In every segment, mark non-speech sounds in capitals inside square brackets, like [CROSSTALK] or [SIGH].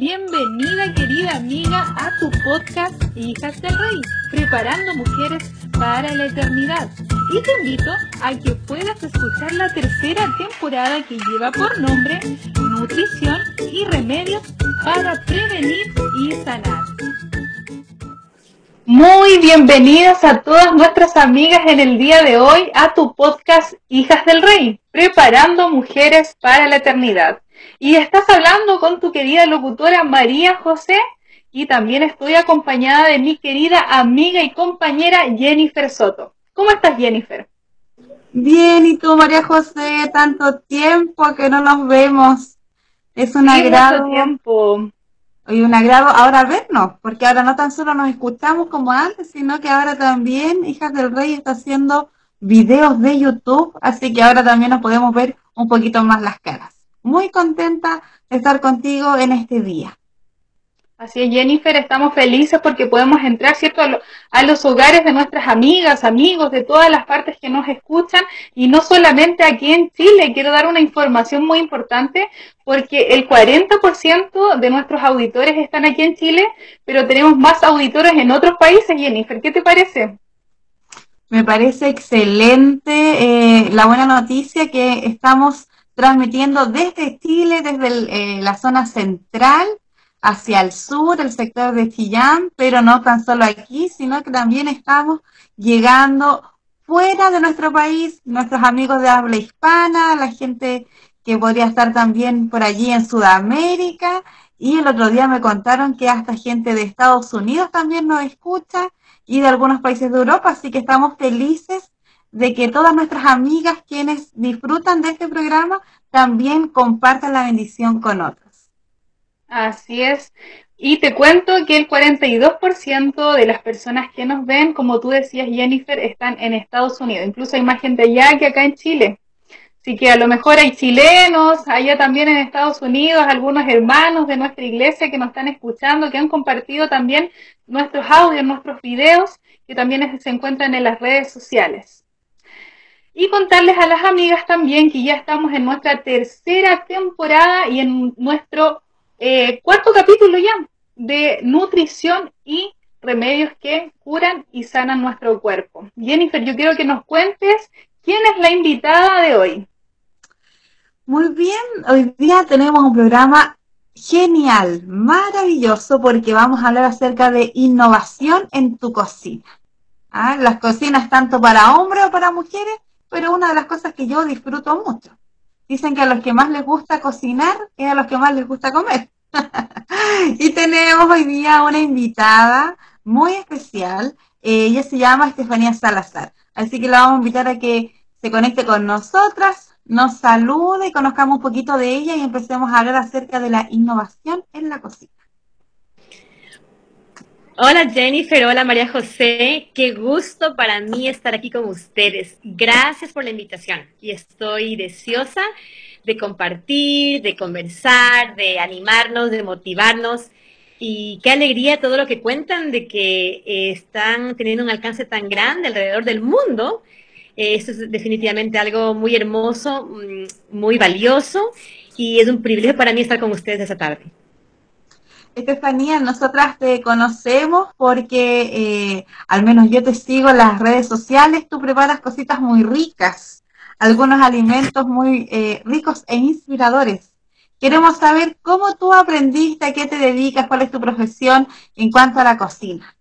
Bienvenida querida amiga a tu podcast Hijas del Rey, preparando mujeres para la eternidad. Y te invito a que puedas escuchar la tercera temporada que lleva por nombre Nutrición y Remedios para Prevenir y Sanar. Muy bienvenidas a todas nuestras amigas en el día de hoy a tu podcast Hijas del Rey, preparando mujeres para la eternidad. Y estás hablando con tu querida locutora María José y también estoy acompañada de mi querida amiga y compañera Jennifer Soto. ¿Cómo estás Jennifer? Bien, ¿y tú María José? Tanto tiempo que no nos vemos. Es un agrado. tiempo. Hoy un agrado ahora vernos, porque ahora no tan solo nos escuchamos como antes, sino que ahora también Hijas del Rey está haciendo videos de YouTube, así que ahora también nos podemos ver un poquito más las caras muy contenta de estar contigo en este día. Así es, Jennifer, estamos felices porque podemos entrar, ¿cierto?, a, los hogares de nuestras amigas, amigos, de todas las partes que nos escuchan, y no solamente aquí en Chile. Quiero dar una información muy importante porque el 40% de nuestros auditores están aquí en Chile, pero tenemos más auditores en otros países, Jennifer. ¿Qué te parece? Me parece excelente eh, la buena noticia que estamos transmitiendo desde Chile, desde eh, la zona central hacia el sur, el sector de Chillán, pero no tan solo aquí, sino que también estamos llegando fuera de nuestro país, nuestros amigos de habla hispana, la gente que podría estar también por allí en Sudamérica, y el otro día me contaron que hasta gente de Estados Unidos también nos escucha y de algunos países de Europa, así que estamos felices de que todas nuestras amigas quienes disfrutan de este programa también compartan la bendición con otros. Así es. Y te cuento que el 42% de las personas que nos ven, como tú decías, Jennifer, están en Estados Unidos. Incluso hay más gente allá que acá en Chile. Así que a lo mejor hay chilenos, allá también en Estados Unidos, algunos hermanos de nuestra iglesia que nos están escuchando, que han compartido también nuestros audios, nuestros videos, que también se encuentran en las redes sociales. Y contarles a las amigas también que ya estamos en nuestra tercera temporada y en nuestro eh, cuarto capítulo ya de nutrición y remedios que curan y sanan nuestro cuerpo. Jennifer, yo quiero que nos cuentes quién es la invitada de hoy. Muy bien, hoy día tenemos un programa genial, maravilloso, porque vamos a hablar acerca de innovación en tu cocina. ¿Ah? Las cocinas tanto para hombres o para mujeres pero una de las cosas que yo disfruto mucho. Dicen que a los que más les gusta cocinar es a los que más les gusta comer. [LAUGHS] y tenemos hoy día una invitada muy especial. Eh, ella se llama Estefanía Salazar. Así que la vamos a invitar a que se conecte con nosotras, nos salude y conozcamos un poquito de ella y empecemos a hablar acerca de la innovación en la cocina. Hola Jennifer, hola María José, qué gusto para mí estar aquí con ustedes. Gracias por la invitación y estoy deseosa de compartir, de conversar, de animarnos, de motivarnos. Y qué alegría todo lo que cuentan de que eh, están teniendo un alcance tan grande alrededor del mundo. Eh, esto es definitivamente algo muy hermoso, mm, muy valioso y es un privilegio para mí estar con ustedes esta tarde. Estefanía, nosotras te conocemos porque eh, al menos yo te sigo en las redes sociales, tú preparas cositas muy ricas, algunos alimentos muy eh, ricos e inspiradores. Queremos saber cómo tú aprendiste, a qué te dedicas, cuál es tu profesión en cuanto a la cocina.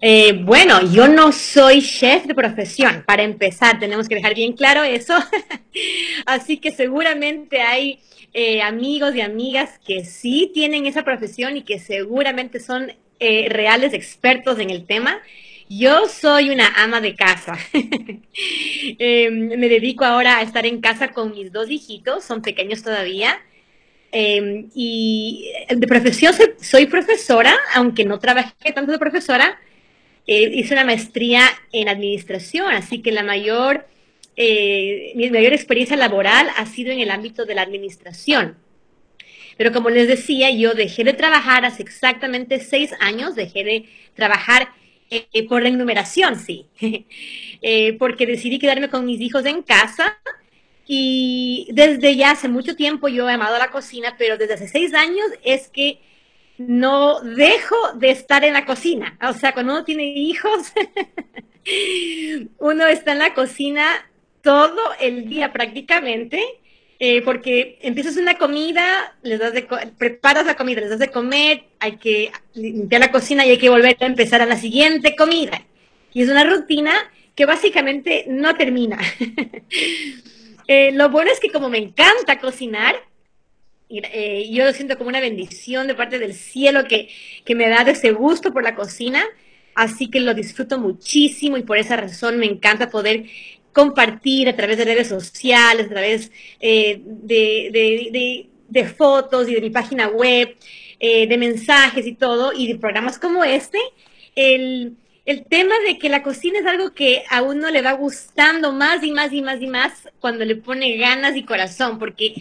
Eh, bueno, yo no soy chef de profesión. Para empezar, tenemos que dejar bien claro eso. [LAUGHS] Así que seguramente hay eh, amigos y amigas que sí tienen esa profesión y que seguramente son eh, reales expertos en el tema. Yo soy una ama de casa. [LAUGHS] Em, me dedico ahora a estar en casa con mis dos hijitos, son pequeños todavía. Em, y de profesión soy, profesora, aunque no trabajé tanto de profesora. Eh, hice una maestría en administración, así que la mayor eh, mi mayor experiencia laboral ha sido en el ámbito de la administración. Pero como les decía, yo dejé de trabajar hace exactamente seis años, dejé de trabajar eh, por la enumeración, sí, [LAUGHS] eh, porque decidí quedarme con mis hijos en casa Y desde ya hace mucho tiempo yo he amado la cocina, pero desde hace seis años es que no dejo de estar en la cocina. O sea, cuando uno tiene hijos, [LAUGHS] uno está en la cocina todo el día prácticamente, eh, porque empiezas una comida, les das de preparas la comida, les das de comer, hay que limpiar la cocina y hay que volver a empezar a la siguiente comida. Y es una rutina que básicamente no termina. [LAUGHS] Eh, lo bueno es que como me encanta cocinar, eh, yo lo siento como una bendición de parte del cielo que, que me da ese gusto por la cocina, así que lo disfruto muchísimo y por esa razón me encanta poder compartir a través de redes sociales, a través eh, de, fotos y de mi página web, eh, de mensajes y todo, y de programas como este, el, tema de que la cocina es algo que a uno le va gustando más y más y más y más cuando le pone ganas y corazón, porque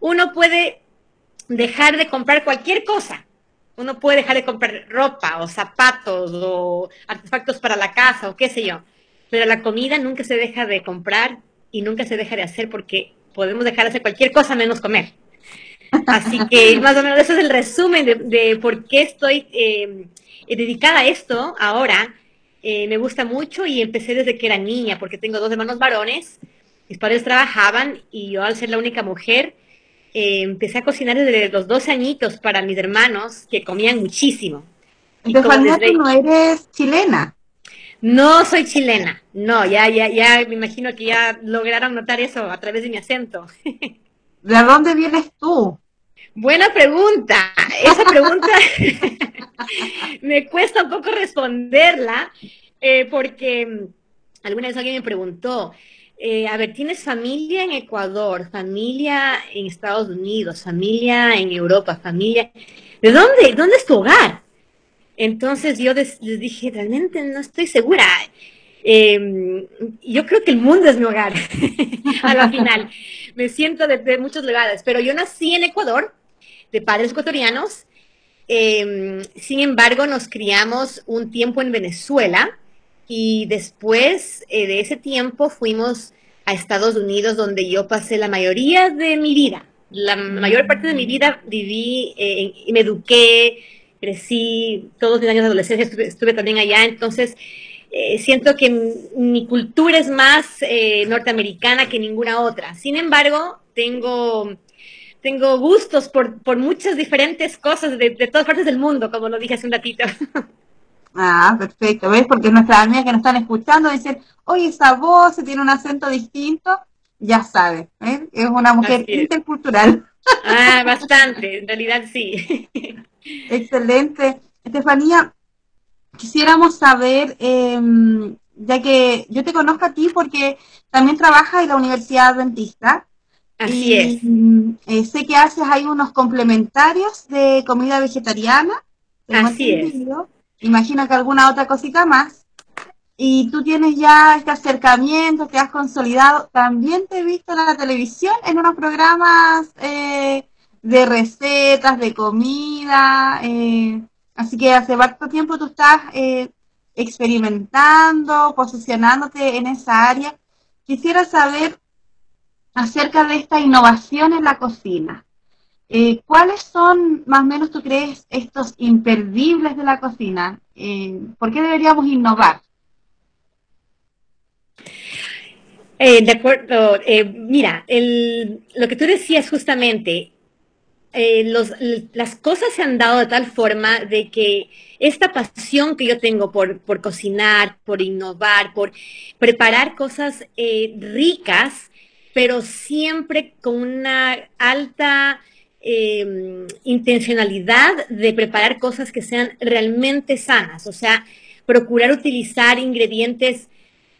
uno puede dejar de comprar cualquier cosa. Uno puede dejar de comprar ropa o zapatos o artefactos para la casa o qué sé yo pero la comida nunca se deja de comprar y nunca se deja de hacer porque podemos dejar de hacer cualquier cosa menos comer. Así [LAUGHS] que más o menos eso es el resumen de, por qué estoy eh, dedicada a esto ahora. Eh, me gusta mucho y empecé desde que era niña porque tengo dos hermanos varones. Mis padres trabajaban y yo al ser la única mujer eh, empecé a cocinar desde los 12 añitos para mis hermanos que comían muchísimo. Entonces, desde... no eres chilena. No soy chilena, no, ya, ya, ya me imagino que ya lograron notar eso a través de mi acento. ¿De dónde vienes tú? Buena pregunta. Esa pregunta [LAUGHS] me cuesta un poco responderla eh, porque mm, alguna vez alguien me preguntó, eh, a ver, ¿tienes familia en Ecuador, familia en Estados Unidos, familia en Europa, familia... ¿De dónde? ¿Dónde es tu hogar? Entonces yo les, dije, realmente no estoy segura. Em, yo creo que el mundo es mi hogar, [LAUGHS] a la final. Me siento de, muchos lugares, pero yo nací en Ecuador, de padres ecuatorianos. Em, sin embargo, nos criamos un tiempo en Venezuela y después eh, de ese tiempo fuimos a Estados Unidos, donde yo pasé la mayoría de mi vida. La mayor parte de mi vida viví eh, me eduqué, crecí todos mis años de adolescencia, estuve, también allá, entonces eh, siento que mi cultura es más eh, norteamericana que ninguna otra. Sin embargo, tengo, tengo gustos por, por muchas diferentes cosas de, todas partes del mundo, como lo dije hace un ratito. [LAUGHS] Ah, perfecto, ¿ves? Porque nuestras amigas que nos están escuchando dicen, oye, esa voz tiene un acento distinto, ya sabes, es una mujer intercultural. Ah, bastante, en realidad sí. [LAUGHS] Excelente. Estefanía, quisiéramos saber, em, ya que yo te conozco a ti porque también trabajas en la Universidad Adventista. Así es. Eh, sé que haces ahí unos complementarios de comida vegetariana. Así es. Imagino que alguna otra cosita más. Y tú tienes ya este acercamiento, te has consolidado. También te he visto en la televisión en unos programas eh, de recetas, de comida. Eh, así que hace bastante tiempo tú estás eh, experimentando, posicionándote en esa área. Quisiera saber acerca de esta innovación en la cocina. ¿Cuáles son, más o menos, tú crees, estos imperdibles de la cocina? ¿Por qué deberíamos innovar? De acuerdo, mira, lo que tú decías justamente, eh, las cosas se han dado de tal forma de que esta pasión que yo tengo por, cocinar, por innovar, por preparar cosas eh, ricas, pero siempre con una alta em, intencionalidad de preparar cosas que sean realmente sanas, o sea, procurar utilizar ingredientes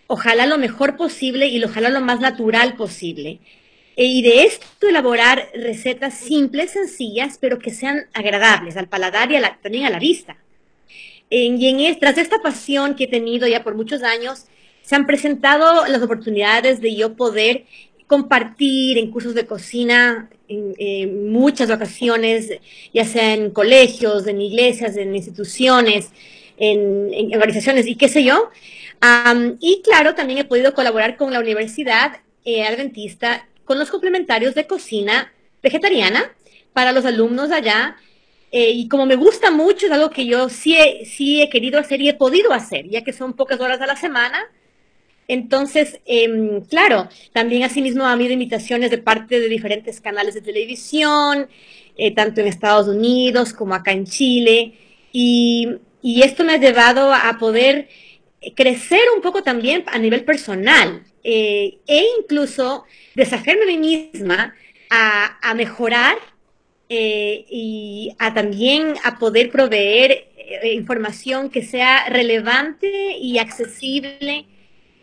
ojalá lo mejor posible y ojalá lo más natural posible. E, y de esto elaborar recetas simples, sencillas, pero que sean agradables al paladar y también a la vista. y en, tras esta pasión que he tenido ya por muchos años, se han presentado las oportunidades de yo poder compartir en cursos de cocina en, muchas ocasiones, ya sea en colegios, en iglesias, en instituciones, en, organizaciones y qué sé yo. Y claro, también he podido colaborar con la Universidad eh, Adventista con los complementarios de cocina vegetariana para los alumnos allá. Eh, y como me gusta mucho, es algo que yo sí he, sí he querido hacer y he podido hacer, ya que son pocas horas a la semana. Entonces, eh, claro, también asimismo ha habido invitaciones de parte de diferentes canales de televisión, eh, tanto en Estados Unidos como acá en Chile. Y, esto me ha llevado a poder crecer un poco también a nivel personal eh, e incluso desafiarme a mí misma a, mejorar eh, y a también a poder proveer eh, información que sea relevante y accesible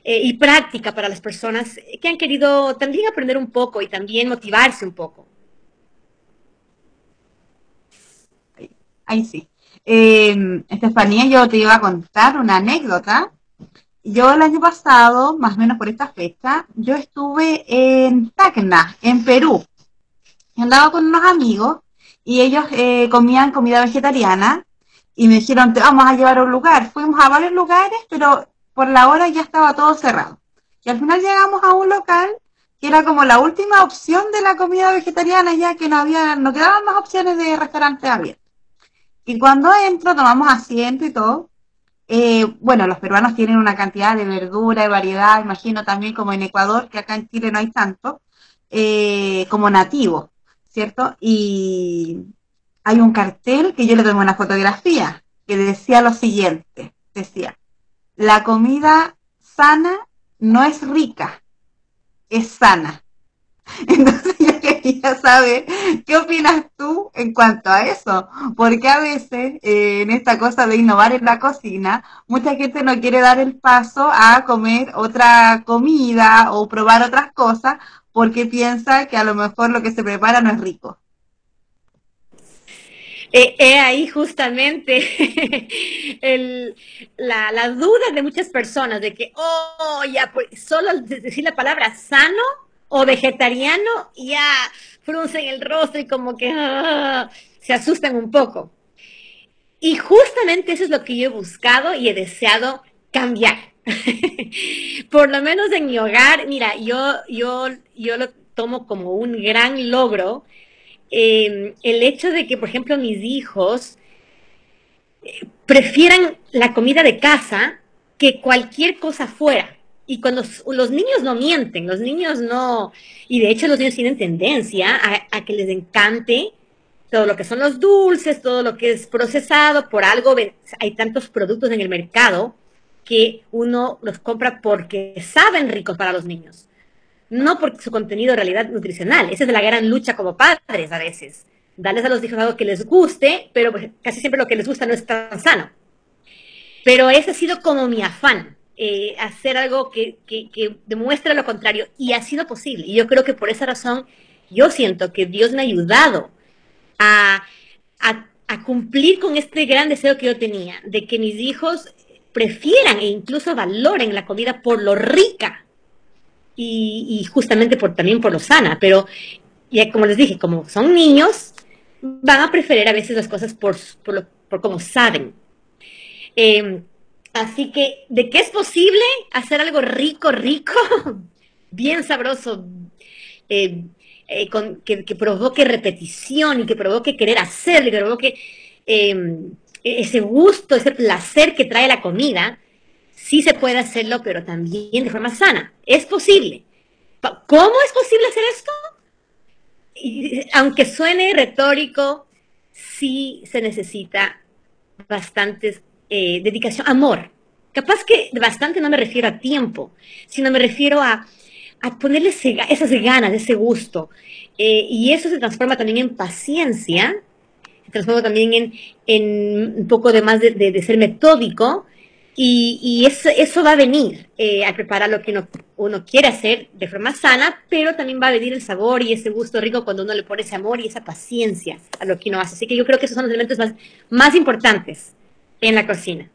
y práctica para las personas que han querido también aprender un poco y también motivarse un poco. Ahí sí. Eh, Estefanía, yo te iba a contar una anécdota. Yo el año pasado, más o menos por esta fecha, yo estuve en Tacna, en Perú. Andaba con unos amigos y ellos eh, comían comida vegetariana y me dijeron, te vamos a llevar a un lugar. Fuimos a varios lugares, pero por la hora ya estaba todo cerrado. Y al final llegamos a un local que era como la última opción de la comida vegetariana, ya que no había, no quedaban más opciones de restaurantes abiertos. Y cuando entro, tomamos asiento y todo. Eh, bueno, los peruanos tienen una cantidad de verdura, de variedad, imagino también como en Ecuador, que acá en Chile no hay tanto, eh, como nativo, ¿cierto? Y hay un cartel que yo le tomé una fotografía que decía lo siguiente, decía, la comida sana no es rica, es sana. [LAUGHS] Entonces yo quería saber qué opinas tú en cuanto a eso, porque a veces eh, en esta cosa de innovar en la cocina, mucha gente no quiere dar el paso a comer otra comida o probar otras cosas porque piensa que a lo mejor lo que se prepara no es rico. Eh, ahí justamente [LAUGHS] el, la, la, duda de muchas personas de que, oh, ya, pues solo decir la palabra sano o vegetariano, ya fruncen el rostro y como que ah, se asustan un poco. Y justamente eso es lo que yo he buscado y he deseado cambiar. [LAUGHS] Por lo menos en mi hogar, mira, yo, yo, yo lo tomo como un gran logro eh, el hecho de que, por ejemplo, mis hijos eh, prefieran la comida de casa que cualquier cosa fuera. Y cuando los niños no mienten, los niños no, y de hecho los niños tienen tendencia a, que les encante todo lo que son los dulces, todo lo que es procesado, por algo hay tantos productos en el mercado que uno los compra porque saben ricos para los niños, no por su contenido de realidad nutricional. Esa es la gran lucha como padres a veces. Darles a los hijos algo que les guste, pero pues casi siempre lo que les gusta no es tan sano. Pero ese ha sido como mi afán, eh, hacer algo que, que, demuestra lo contrario y ha sido posible. Y yo creo que por esa razón yo siento que Dios me ha ayudado a, a, cumplir con este gran deseo que yo tenía, de que mis hijos prefieran e incluso valoren la comida por lo rica y, justamente por, también por lo sana. Pero ya como les dije, como son niños, van a preferir a veces las cosas por, por, lo, por como saben. Eh, Así que, ¿de qué es posible hacer algo rico, rico, [LAUGHS] bien sabroso, eh, eh, con, que, que, provoque repetición y que provoque querer hacerlo, que provoque eh, ese gusto, ese placer que trae la comida? Sí se puede hacerlo, pero también de forma sana. Es posible. ¿Cómo es posible hacer esto? Y, aunque suene retórico, sí se necesita bastantes eh, dedicación, amor. Capaz que bastante no me refiero a tiempo, sino me refiero a, a ponerle ese, esas ganas, ese gusto. Eh, y eso se transforma también en paciencia, se transforma también en, en un poco de más de, de, ser metódico, y, y eso, va a venir eh, a preparar lo que uno, uno, quiere hacer de forma sana, pero también va a venir el sabor y ese gusto rico cuando uno le pone ese amor y esa paciencia a lo que uno hace. Así que yo creo que esos son los elementos más, más importantes en la cocina.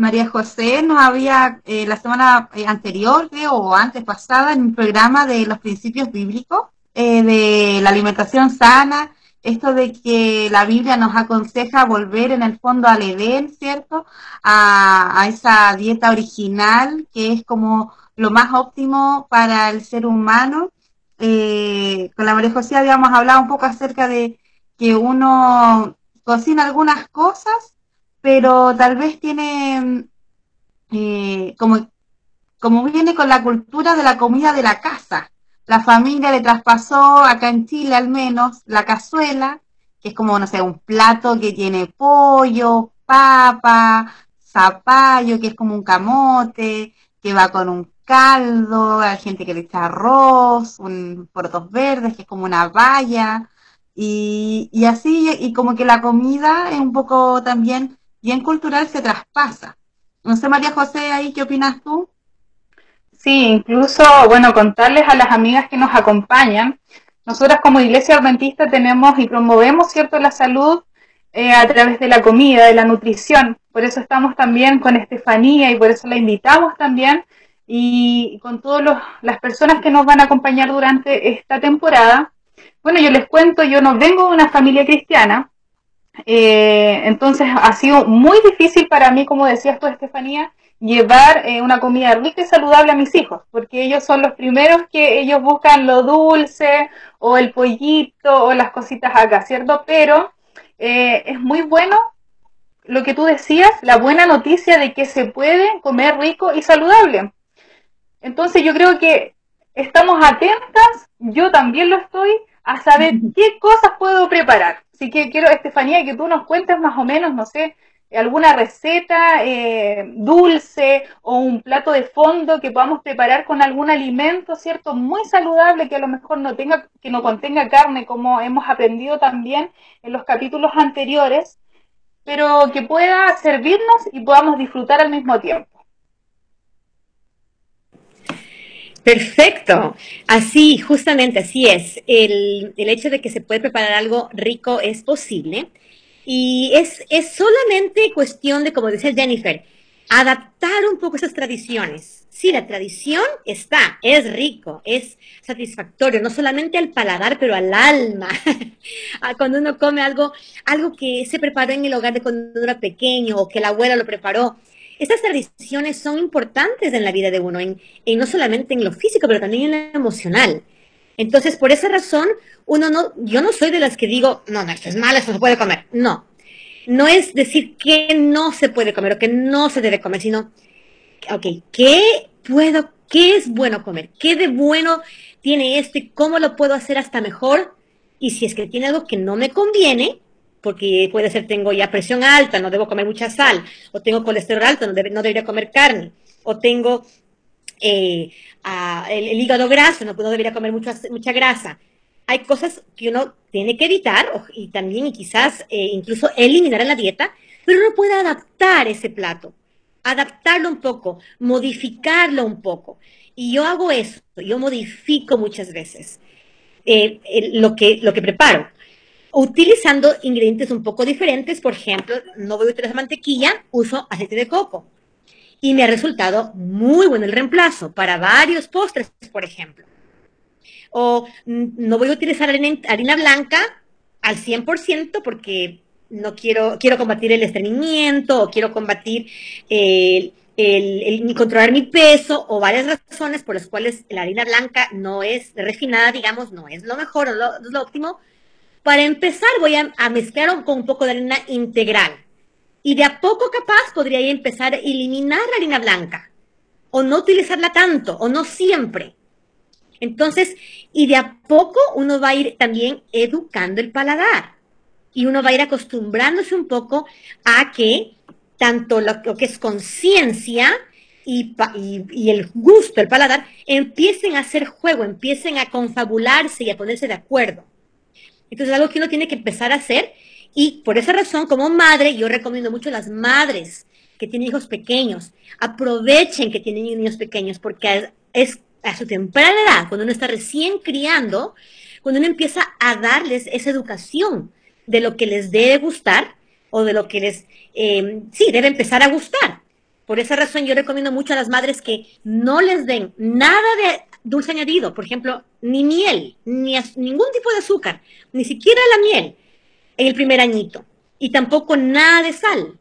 María José nos había eh, la semana eh, anterior, o antes pasada, en un programa de los principios bíblicos, eh, de la alimentación sana, esto de que la Biblia nos aconseja volver en el fondo al Edén, ¿cierto? A, esa dieta original, que es como lo más óptimo para el ser humano. con la María José habíamos hablado un poco acerca de que uno cocina algunas cosas, pero tal vez tiene eh, como, como viene con la cultura de la comida de la casa. La familia le traspasó, acá en Chile al menos, la cazuela, que es como, no sé, un plato que tiene pollo, papa, zapallo, que es como un camote, que va con un caldo, hay gente que le echa arroz, un portos verdes, que es como una valla, y, y así, y como que la comida es un poco también bien cultural, se traspasa. No sé, María José, ahí, ¿qué opinas tú? Sí, incluso, bueno, contarles a las amigas que nos acompañan, nosotras como Iglesia Adventista tenemos y promovemos, ¿cierto?, la salud eh, a través de la comida, de la nutrición. Por eso estamos también con Estefanía y por eso la invitamos también y con todas las personas que nos van a acompañar durante esta temporada. Bueno, yo les cuento, yo no vengo de una familia cristiana, eh, entonces ha sido muy difícil para mí, como decías tú, Estefanía, llevar eh, una comida rica y saludable a mis hijos, porque ellos son los primeros que ellos buscan lo dulce o el pollito o las cositas acá, ¿cierto? Pero eh, es muy bueno lo que tú decías, la buena noticia de que se puede comer rico y saludable. Entonces yo creo que estamos atentas, yo también lo estoy, a saber [LAUGHS] qué cosas puedo preparar. Así que quiero, Estefanía, que tú nos cuentes más o menos, no sé, alguna receta eh, dulce o un plato de fondo que podamos preparar con algún alimento, ¿cierto? Muy saludable, que a lo mejor no tenga, que no contenga carne, como hemos aprendido también en los capítulos anteriores, pero que pueda servirnos y podamos disfrutar al mismo tiempo. Perfecto, así, justamente así es. El, el, hecho de que se puede preparar algo rico es posible y es, es solamente cuestión de, como decía Jennifer, adaptar un poco esas tradiciones. Sí, la tradición está, es rico, es satisfactorio, no solamente al paladar, pero al alma. [LAUGHS] cuando uno come algo, algo que se preparó en el hogar de cuando uno era pequeño o que la abuela lo preparó, estas tradiciones son importantes en la vida de uno, en, no solamente en lo físico, pero también en lo emocional. Entonces, por esa razón, uno no, yo no soy de las que digo, no, no, esto es malo, esto se puede comer. No. No es decir que no se puede comer o que no se debe comer, sino, ok, ¿qué puedo, qué es bueno comer? ¿Qué de bueno tiene esto y cómo lo puedo hacer hasta mejor? Y si es que tiene algo que no me conviene, porque puede ser tengo ya presión alta, no debo comer mucha sal, o tengo colesterol alto, no, no debería comer carne, o tengo eh, el, hígado graso, no, no debería comer mucha, mucha grasa. Hay cosas que uno tiene que evitar y también y quizás eh, incluso eliminar en la dieta, pero uno puede adaptar ese plato, adaptarlo un poco, modificarlo un poco. Y yo hago eso, yo modifico muchas veces eh, lo, que, lo que preparo utilizando ingredientes un poco diferentes. Por ejemplo, no voy a utilizar mantequilla, uso aceite de coco. Y me ha resultado muy bueno el reemplazo para varios postres, por ejemplo. O mm, no voy a utilizar harina, blanca al 100% porque no quiero, quiero combatir el estreñimiento o quiero combatir el, el, controlar mi peso o varias razones por las cuales la harina blanca no es refinada, digamos, no es lo mejor o lo óptimo para empezar, voy a, mezclar con un poco de harina integral. Y de a poco capaz podría empezar a eliminar la harina blanca. O no utilizarla tanto, o no siempre. Entonces, y de a poco uno va a ir también educando el paladar. Y uno va a ir acostumbrándose un poco a que tanto lo, que es conciencia y, y, el gusto, el paladar, empiecen a hacer juego, empiecen a confabularse y a ponerse de acuerdo. Entonces es algo que uno tiene que empezar a hacer y por esa razón, como madre, yo recomiendo mucho a las madres que tienen hijos pequeños, aprovechen que tienen niños pequeños porque es a su temprana edad, cuando uno está recién criando, cuando uno empieza a darles esa educación de lo que les debe gustar o de lo que les, eh, sí, debe empezar a gustar. Por esa razón yo recomiendo mucho a las madres que no les den nada de dulce añadido, por ejemplo, ni miel, ni ningún tipo de azúcar, ni siquiera la miel en el primer añito. Y tampoco nada de sal,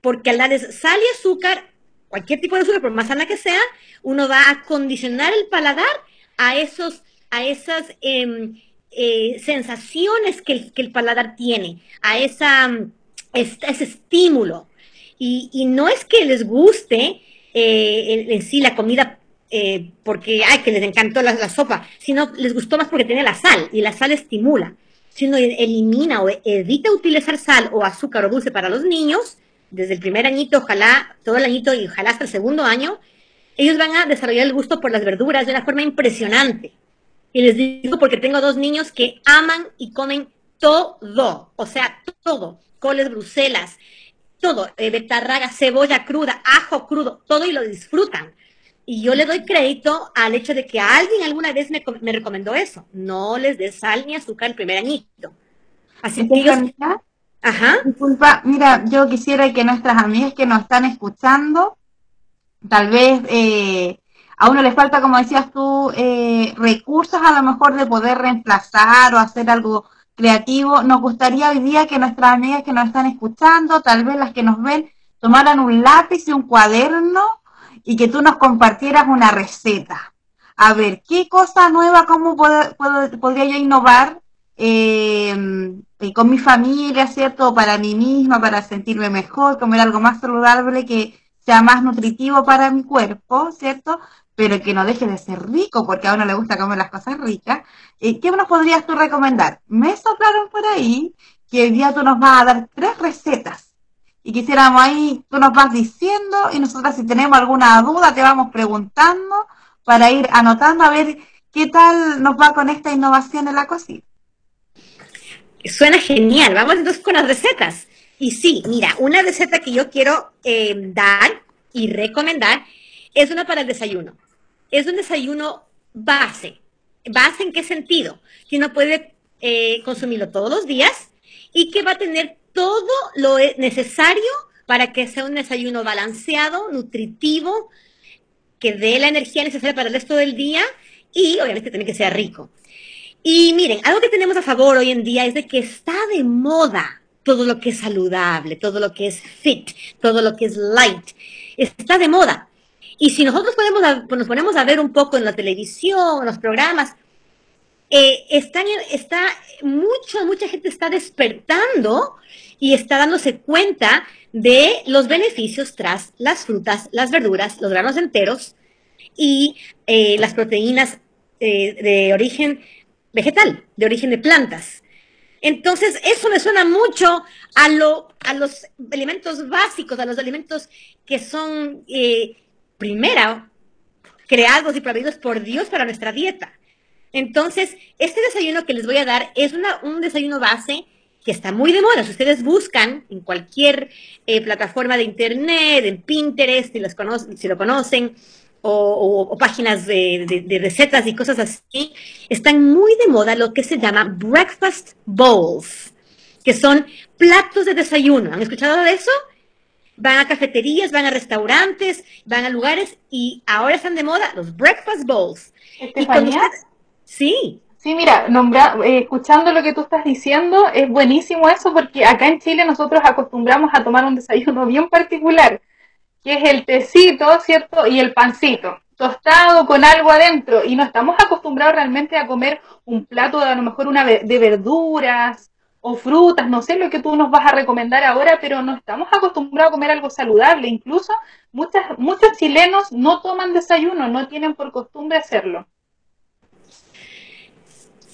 porque al darles sal y azúcar, cualquier tipo de azúcar, por más sana que sea, uno va a condicionar el paladar a esos a esas em, eh, sensaciones que el, paladar tiene, a esa, ese estímulo. Y, no es que les guste eh, en sí la comida eh, porque, ay, que les encantó la, sopa, sino les gustó más porque tiene la sal y la sal estimula. Sino elimina o evita utilizar sal o azúcar o dulce para los niños, desde el primer añito, ojalá todo el añito y ojalá hasta el segundo año, ellos van a desarrollar el gusto por las verduras de una forma impresionante. Y les digo porque tengo dos niños que aman y comen todo, o sea, todo, coles bruselas, todo, eh, betarraga, cebolla cruda, ajo crudo, todo y lo disfrutan. Y yo le doy crédito al hecho de que alguien alguna vez me, recomendó eso. No les des sal ni azúcar el primer añito. Así que ellos... Ajá. Disculpa, mira, yo quisiera que nuestras amigas que nos están escuchando, tal vez eh, a uno les falta, como decías tú, eh, recursos a lo mejor de poder reemplazar o hacer algo creativo. Nos gustaría hoy día que nuestras amigas que nos están escuchando, tal vez las que nos ven, tomaran un lápiz y un cuaderno y que tú nos compartieras una receta. A ver, ¿qué cosa nueva, cómo podría yo innovar eh, con mi familia, ¿cierto? Para mí misma, para sentirme mejor, comer algo más saludable que sea más nutritivo para mi cuerpo, ¿cierto? Pero que no deje de ser rico, porque a uno le gusta comer las cosas ricas. Eh, ¿Qué nos podrías tú recomendar? Me soplaron por ahí que hoy día tú nos vas a dar tres recetas y quisiéramos ahí, tú nos vas diciendo y nosotras si tenemos alguna duda te vamos preguntando para ir anotando a ver qué tal nos va con esta innovación en la cocina. Suena genial, vamos entonces con las recetas. Y sí, mira, una receta que yo quiero eh, dar y recomendar es una para el desayuno. Es un desayuno base. ¿Base en qué sentido? Que uno puede eh, consumirlo todos los días y que va a tener todo lo necesario para que sea un desayuno balanceado, nutritivo, que dé la energía necesaria para el resto del día y obviamente también que sea rico. Y miren, algo que tenemos a favor hoy en día es de que está de moda todo lo que es saludable, todo lo que es fit, todo lo que es light. Está de moda. Y si nosotros podemos, nos ponemos a ver un poco en la televisión, en los programas, eh, está, mucho, mucha gente está despertando y está dándose cuenta de los beneficios tras las frutas, las verduras, los granos enteros y eh, las proteínas eh, de origen vegetal, de origen de plantas. Entonces, eso me suena mucho a, lo, a los elementos básicos, a los alimentos que son, primero, creados y proveídos por Dios para nuestra dieta. Entonces, este desayuno que les voy a dar es un desayuno base que está muy de moda. Si ustedes buscan en cualquier eh, plataforma de internet, en Pinterest, si, si lo conocen, o, páginas de, recetas y cosas así, están muy de moda lo que se llama breakfast bowls, que son platos de desayuno. ¿Han escuchado de eso? Van a cafeterías, van a restaurantes, van a lugares y ahora están de moda los breakfast bowls. Y Sí. Sí, mira, eh, escuchando lo que tú estás diciendo, es buenísimo eso porque acá en Chile nosotros acostumbramos a tomar un desayuno bien particular, que es el tecito, ¿cierto? Y el pancito, tostado con algo adentro. Y no estamos acostumbrados realmente a comer un plato de a lo mejor una de verduras o frutas, no sé lo que tú nos vas a recomendar ahora, pero no estamos acostumbrados a comer algo saludable. Incluso muchas, muchos chilenos no toman desayuno, no tienen por costumbre hacerlo.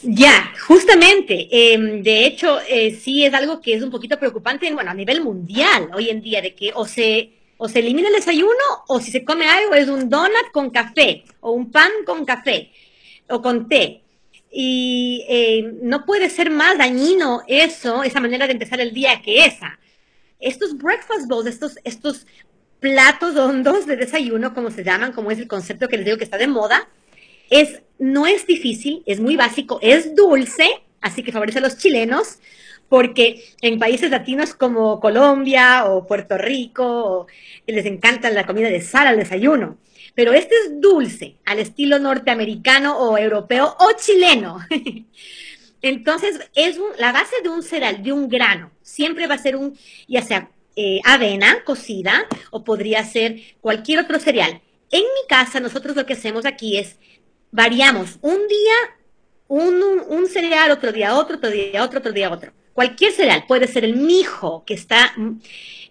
Ya, justamente. Em, de hecho, eh, sí es algo que es un poquito preocupante, bueno, a nivel mundial hoy en día, de que o se, o se elimina el desayuno o si se come algo es un donut con café o un pan con café o con té. Y eh, no puede ser más dañino eso, esa manera de empezar el día que esa. Estos breakfast bowls, estos, estos platos hondos de desayuno, como se llaman, como es el concepto que les digo que está de moda, es, no es difícil, es muy básico, es dulce, así que favorece a los chilenos, porque en países latinos como Colombia o Puerto Rico les encanta la comida de sal al desayuno. Pero este es dulce, al estilo norteamericano o europeo o chileno. [LAUGHS] Entonces, es la base de un cereal, de un grano. Siempre va a ser un, ya sea eh, avena cocida o podría ser cualquier otro cereal. En mi casa, nosotros lo que hacemos aquí es variamos. Un día un, un, cereal, otro día otro, otro día otro, otro día otro. Cualquier cereal, puede ser el mijo, que está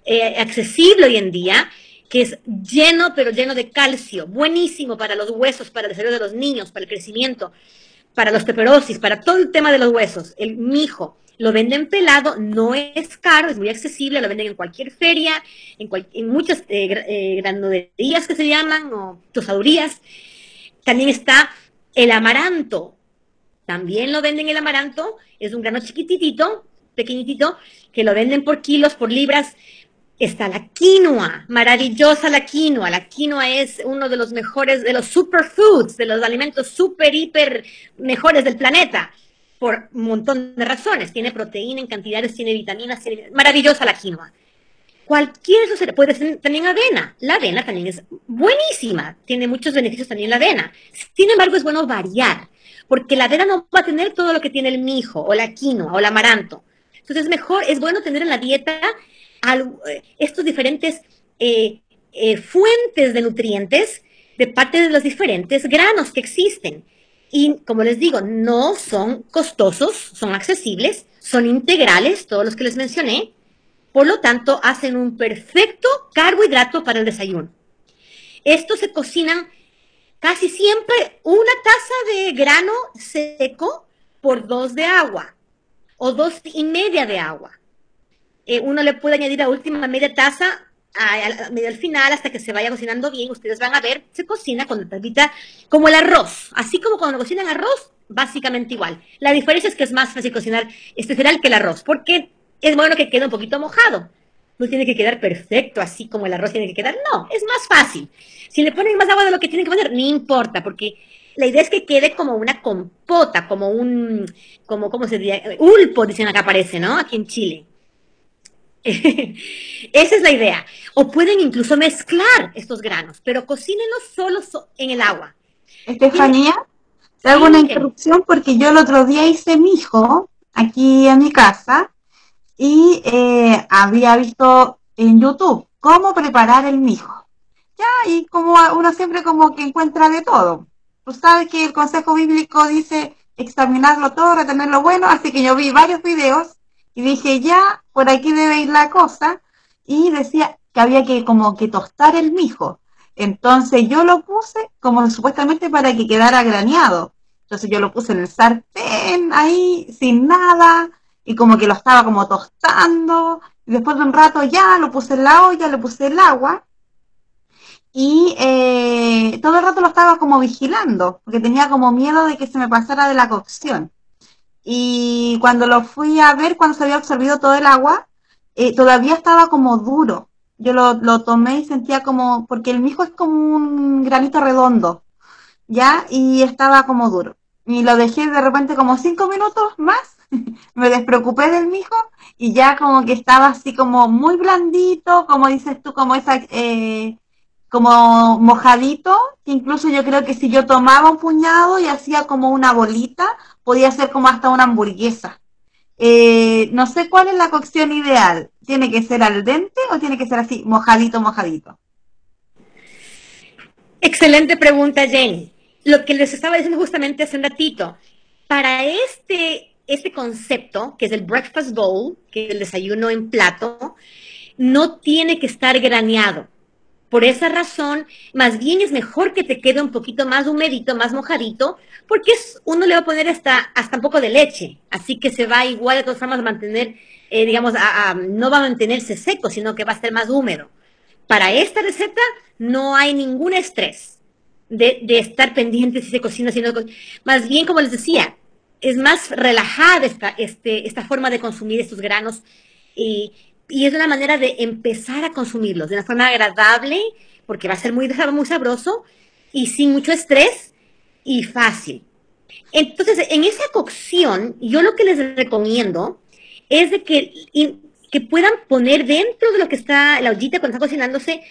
eh, accesible hoy en día, que es lleno, pero lleno de calcio, buenísimo para los huesos, para el desarrollo de los niños, para el crecimiento, para los peperosis, para todo el tema de los huesos, el mijo. Lo venden pelado, no es caro, es muy accesible, lo venden en cualquier feria, en, muchas eh, eh, granoderías que se llaman, o tosadurías. También está el amaranto, también lo venden el amaranto, es un grano chiquititito, pequeñitito, que lo venden por kilos, por libras. Está la quinoa, maravillosa la quinoa. La quinoa es uno de los mejores, de los superfoods, de los alimentos super, hiper mejores del planeta, por un montón de razones. Tiene proteína en cantidades, tiene vitaminas, maravillosa la quinoa. Cualquier eso puede ser también avena. La avena también es buenísima, tiene muchos beneficios también la avena. Sin embargo, es bueno variar porque la avena no va a tener todo lo que tiene el mijo o la quinoa o el amaranto. Entonces es mejor, es bueno tener en la dieta eh, estos diferentes eh, eh, fuentes de nutrientes de parte de los diferentes granos que existen. Y como les digo, no son costosos, son accesibles, son integrales, todos los que les mencioné. Por lo tanto, hacen un perfecto carbohidrato para el desayuno. Estos se cocinan casi siempre una taza de grano seco por dos de agua o dos y media de agua. Eh, uno le puede añadir la última media taza al final hasta que se vaya cocinando bien. Ustedes van a ver, se cocina con la como el arroz. Así como cuando cocinan arroz, básicamente igual. La diferencia es que es más fácil cocinar este cereal que el arroz, porque es bueno que quede un poquito mojado no tiene que quedar perfecto, así como el arroz tiene que quedar. No, es más fácil. Si le ponen más agua de lo que tienen que poner, no importa, porque la idea es que quede como una compota, como un, como, ¿cómo se diría? Ulpo, dicen acá aparece, ¿no? Aquí en Chile. [LAUGHS] Esa es la idea. O pueden incluso mezclar estos granos, pero cocínenlos solos en el agua. Estefanía, te hago una interrupción porque yo el otro día hice mi hijo aquí en mi casa y eh, había visto en YouTube cómo preparar el mijo. Ya, y como uno siempre como que encuentra de todo. Tú sabes que el consejo bíblico dice examinarlo todo, retener lo bueno, así que yo vi varios videos y dije, ya, por aquí debe ir la cosa, y decía que había que como que tostar el mijo. Entonces yo lo puse como supuestamente para que quedara graneado. Entonces yo lo puse en el sartén ahí, sin nada, y como que lo estaba como tostando. Y después de un rato ya lo puse en la olla, le puse el agua. Y eh, todo el rato lo estaba como vigilando, porque tenía como miedo de que se me pasara de la cocción. Y cuando lo fui a ver, cuando se había absorbido todo el agua, eh, todavía estaba como duro. Yo lo, lo tomé y sentía como, porque el mijo es como un granito redondo, ¿ya? Y estaba como duro. Y lo dejé de repente como cinco minutos más [LAUGHS] me despreocupé del mijo y ya como que estaba así como muy blandito, como dices tú, como esa, eh, como mojadito, incluso yo creo que si yo tomaba un puñado y hacía como una bolita, podía ser como hasta una hamburguesa. Eh, no sé cuál es la cocción ideal. ¿Tiene que ser al dente o tiene que ser así, mojadito, mojadito? Excelente pregunta, Jenny. Lo que les estaba diciendo justamente hace un ratito. Para este este concepto, que es el breakfast bowl, que es el desayuno en plato, no tiene que estar graneado. Por esa razón, más bien es mejor que te quede un poquito más humedito, más mojadito, porque uno le va a poner hasta, hasta un poco de leche, así que se va igual de todas formas a mantener, eh, digamos, no va a mantenerse seco, sino que va a ser más húmedo. Para esta receta no hay ningún estrés de estar pendiente si se cocina, si no. Más bien, como les decía, es más relajada esta, este, esta forma de consumir estos granos y, y, es una manera de empezar a consumirlos de una forma agradable, porque va a ser muy, muy sabroso y sin mucho estrés y fácil. Entonces, en esa cocción, yo lo que les recomiendo es de que, que puedan poner dentro de lo que está la ollita cuando está cocinándose,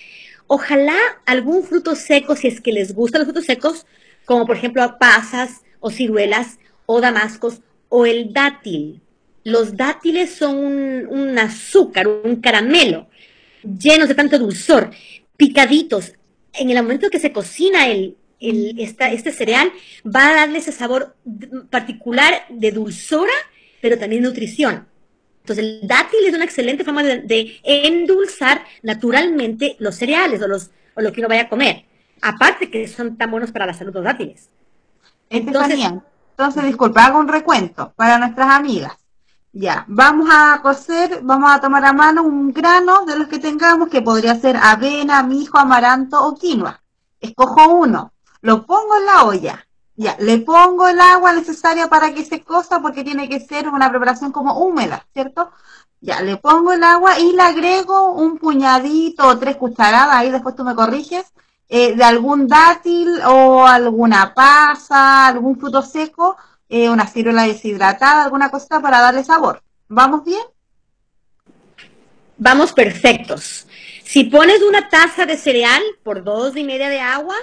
ojalá algún fruto seco, si es que les gustan los frutos secos, como por ejemplo pasas o ciruelas, o damascos o el dátil. Los dátiles son un, azúcar, un caramelo, llenos de tanto dulzor, picaditos. En el momento que se cocina el, este cereal va a darle ese sabor particular de dulzura, pero también nutrición. Entonces, el dátil es una excelente forma de, endulzar naturalmente los cereales o, los, o lo que uno vaya a comer. Aparte que son tan buenos para la salud los dátiles. Entonces, entonces disculpa, hago un recuento para nuestras amigas. Ya, vamos a cocer, vamos a tomar a mano un grano de los que tengamos, que podría ser avena, mijo, amaranto o quinoa. Escojo uno, lo pongo en la olla. Ya, le pongo el agua necesaria para que se cosa porque tiene que ser una preparación como húmeda, ¿cierto? Ya, le pongo el agua y le agrego un puñadito o tres cucharadas, ahí después tú me corriges, eh, de algún dátil o alguna pasa, algún fruto seco eh, una ciruela deshidratada, alguna cosa para darle sabor. ¿Vamos bien? Vamos perfectos. Si pones una taza de cereal por dos y media de agua,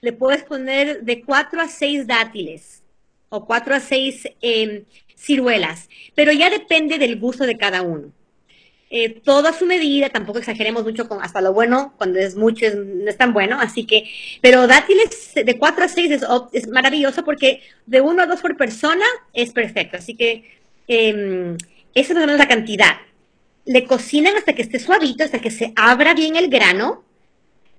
le puedes poner de cuatro a seis dátiles o cuatro a seis em, ciruelas, pero ya depende del gusto de cada uno. Eh, todo su medida, tampoco exageremos mucho con hasta lo bueno, cuando es mucho no es tan bueno, así que, pero dátiles de 4 a 6 es, maravilloso porque de 1 a 2 por persona es perfecto, así que eh, esa es la cantidad. Le cocinan hasta que esté suavito, hasta que se abra bien el grano.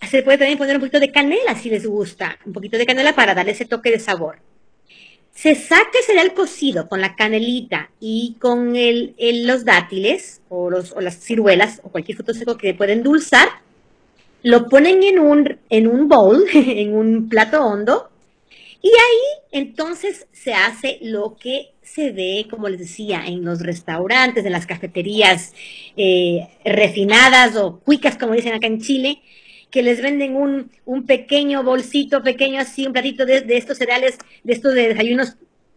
Se puede también poner un poquito de canela si les gusta, un poquito de canela para darle ese toque de sabor. Se saca el cereal cocido con la canelita y con el, los dátiles o, los, o, las ciruelas o cualquier fruto seco que pueden endulzar. Lo ponen en un, en un bowl, [LAUGHS] en un plato hondo. Y ahí entonces se hace lo que se ve, como les decía, en los restaurantes, en las cafeterías eh, refinadas o cuicas, como dicen acá en Chile, que les venden un, un pequeño bolsito, pequeño así, un platito de, estos cereales, de estos de desayunos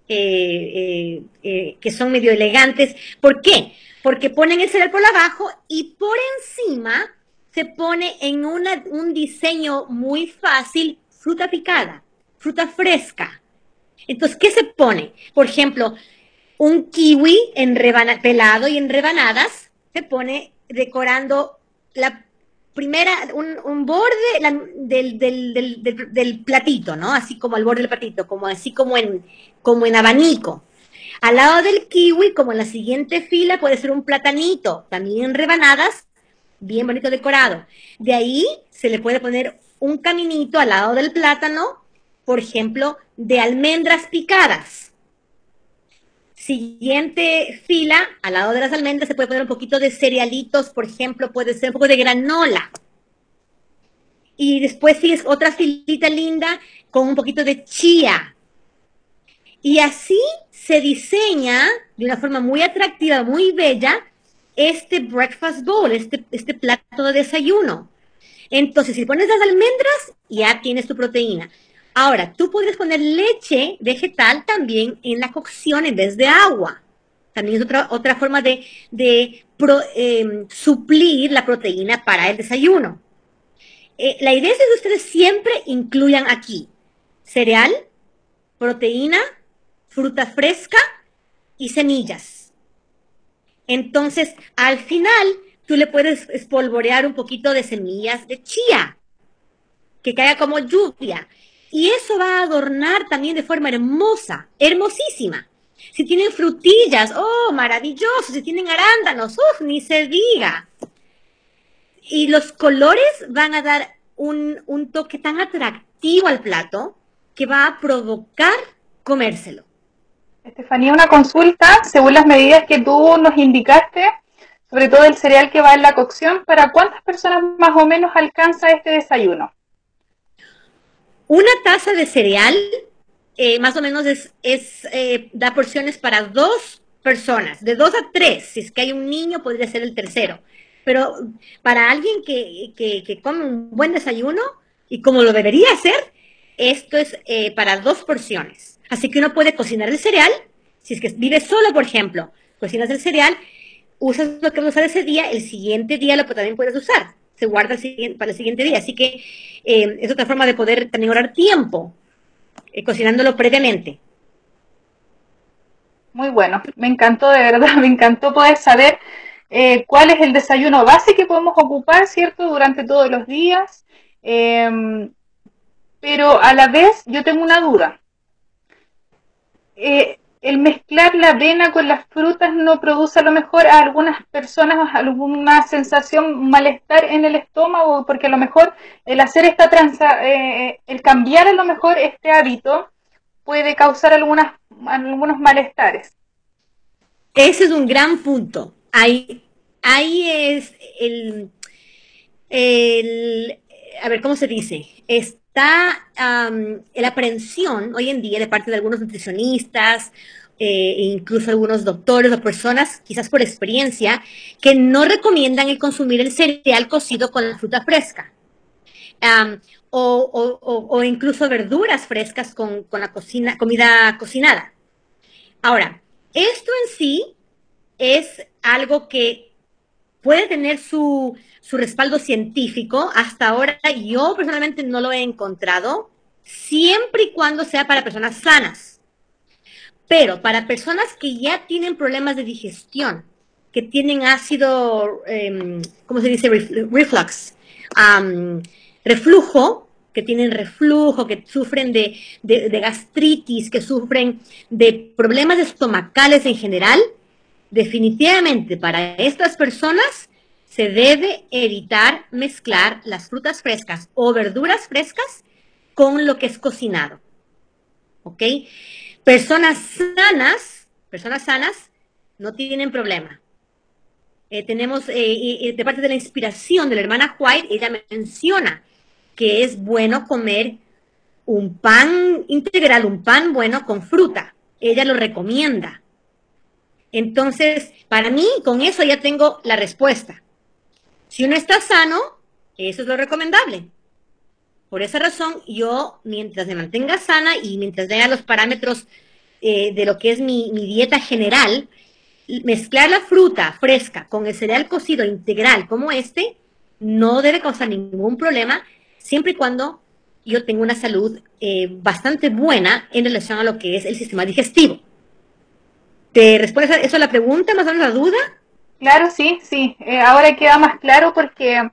eh, eh, eh, que son medio elegantes. ¿Por qué? Porque ponen el cereal por abajo y por encima se pone en una, un diseño muy fácil fruta picada, fruta fresca. Entonces, ¿qué se pone? Por ejemplo, un kiwi en pelado y en rebanadas se pone decorando la primera, un, borde del, del, platito, ¿no? Así como al borde del platito, como así como en, como en abanico. Al lado del kiwi, como en la siguiente fila, puede ser un platanito, también rebanadas, bien bonito decorado. De ahí se le puede poner un caminito al lado del plátano, por ejemplo, de almendras picadas. Siguiente fila, al lado de las almendras se puede poner un poquito de cerealitos, por ejemplo, puede ser un poco de granola. Y después sigues otra filita linda con un poquito de chía. Y así se diseña de una forma muy atractiva, muy bella, este breakfast bowl, este, este plato de desayuno. Entonces, si pones las almendras, ya tienes tu proteína. Ahora, tú podrías poner leche vegetal también en la cocción en vez de agua. También es otra, otra forma de, em, suplir la proteína para el desayuno. Eh, la idea es que ustedes siempre incluyan aquí cereal, proteína, fruta fresca y semillas. Entonces, al final, tú le puedes espolvorear un poquito de semillas de chía, que caiga como lluvia. Y eso va a adornar también de forma hermosa, hermosísima. Si tienen frutillas, oh, maravilloso. Si tienen arándanos, uff, ni se diga. Y los colores van a dar un, un toque tan atractivo al plato que va a provocar comérselo. Estefanía, una consulta, según las medidas que tú nos indicaste, sobre todo el cereal que va en la cocción, ¿para cuántas personas más o menos alcanza este desayuno? Una taza de cereal eh, más o menos es, eh, da porciones para dos personas, de dos a tres. Si es que hay un niño, podría ser el tercero. Pero para alguien que, que, come un buen desayuno, y como lo debería hacer, esto es eh, para dos porciones. Así que uno puede cocinar el cereal, si es que vive solo, por ejemplo, cocinas el cereal, usas lo que vas a usar ese día, el siguiente día lo también puedes usar se guarda para el siguiente día. Así que eh, es otra forma de poder también tiempo eh, cocinándolo previamente. Muy bueno, me encantó de verdad, [LAUGHS] me encantó poder saber eh, cuál es el desayuno base que podemos ocupar, ¿cierto?, durante todos los días. Em, pero a la vez yo tengo una duda. El mezclar la avena con las frutas no produce a lo mejor a algunas personas alguna sensación, malestar en el estómago, porque a lo mejor el hacer esta transa, eh, el cambiar a lo mejor este hábito puede causar algunas, algunos malestares. Ese es un gran punto. Ahí, ahí es el, el, a ver, ¿cómo se dice? Está la aprensión hoy en día de parte de algunos nutricionistas eh, e incluso algunos doctores o personas, quizás por experiencia, que no recomiendan el consumir el cereal cocido con la fruta fresca. o, incluso verduras frescas con, con la cocina, comida cocinada. Ahora, esto en sí es algo que puede tener su, su respaldo científico. Hasta ahora yo personalmente no lo he encontrado, siempre y cuando sea para personas sanas. Pero para personas que ya tienen problemas de digestión, que tienen ácido, eh, ¿cómo se dice? Reflux, reflujo, que tienen reflujo, que sufren de, de, gastritis, que sufren de problemas estomacales en general, definitivamente para estas personas se debe evitar mezclar las frutas frescas o verduras frescas con lo que es cocinado. ¿Ok? Personas sanas, personas sanas no tienen problema. Eh, tenemos, eh, de parte de la inspiración de la hermana White, ella menciona que es bueno comer un pan integral, un pan bueno con fruta. Ella lo recomienda. Entonces, para mí, con eso ya tengo la respuesta. Si uno está sano, eso es lo recomendable. Por esa razón, yo, mientras me mantenga sana y mientras vea los parámetros eh, de lo que es mi, dieta general, mezclar la fruta fresca con el cereal cocido integral como este no debe causar ningún problema, siempre y cuando yo tenga una salud eh, bastante buena en relación a lo que es el sistema digestivo. ¿Te responde eso a la pregunta, más o menos la duda? Claro, sí, sí. Eh, ahora queda más claro porque,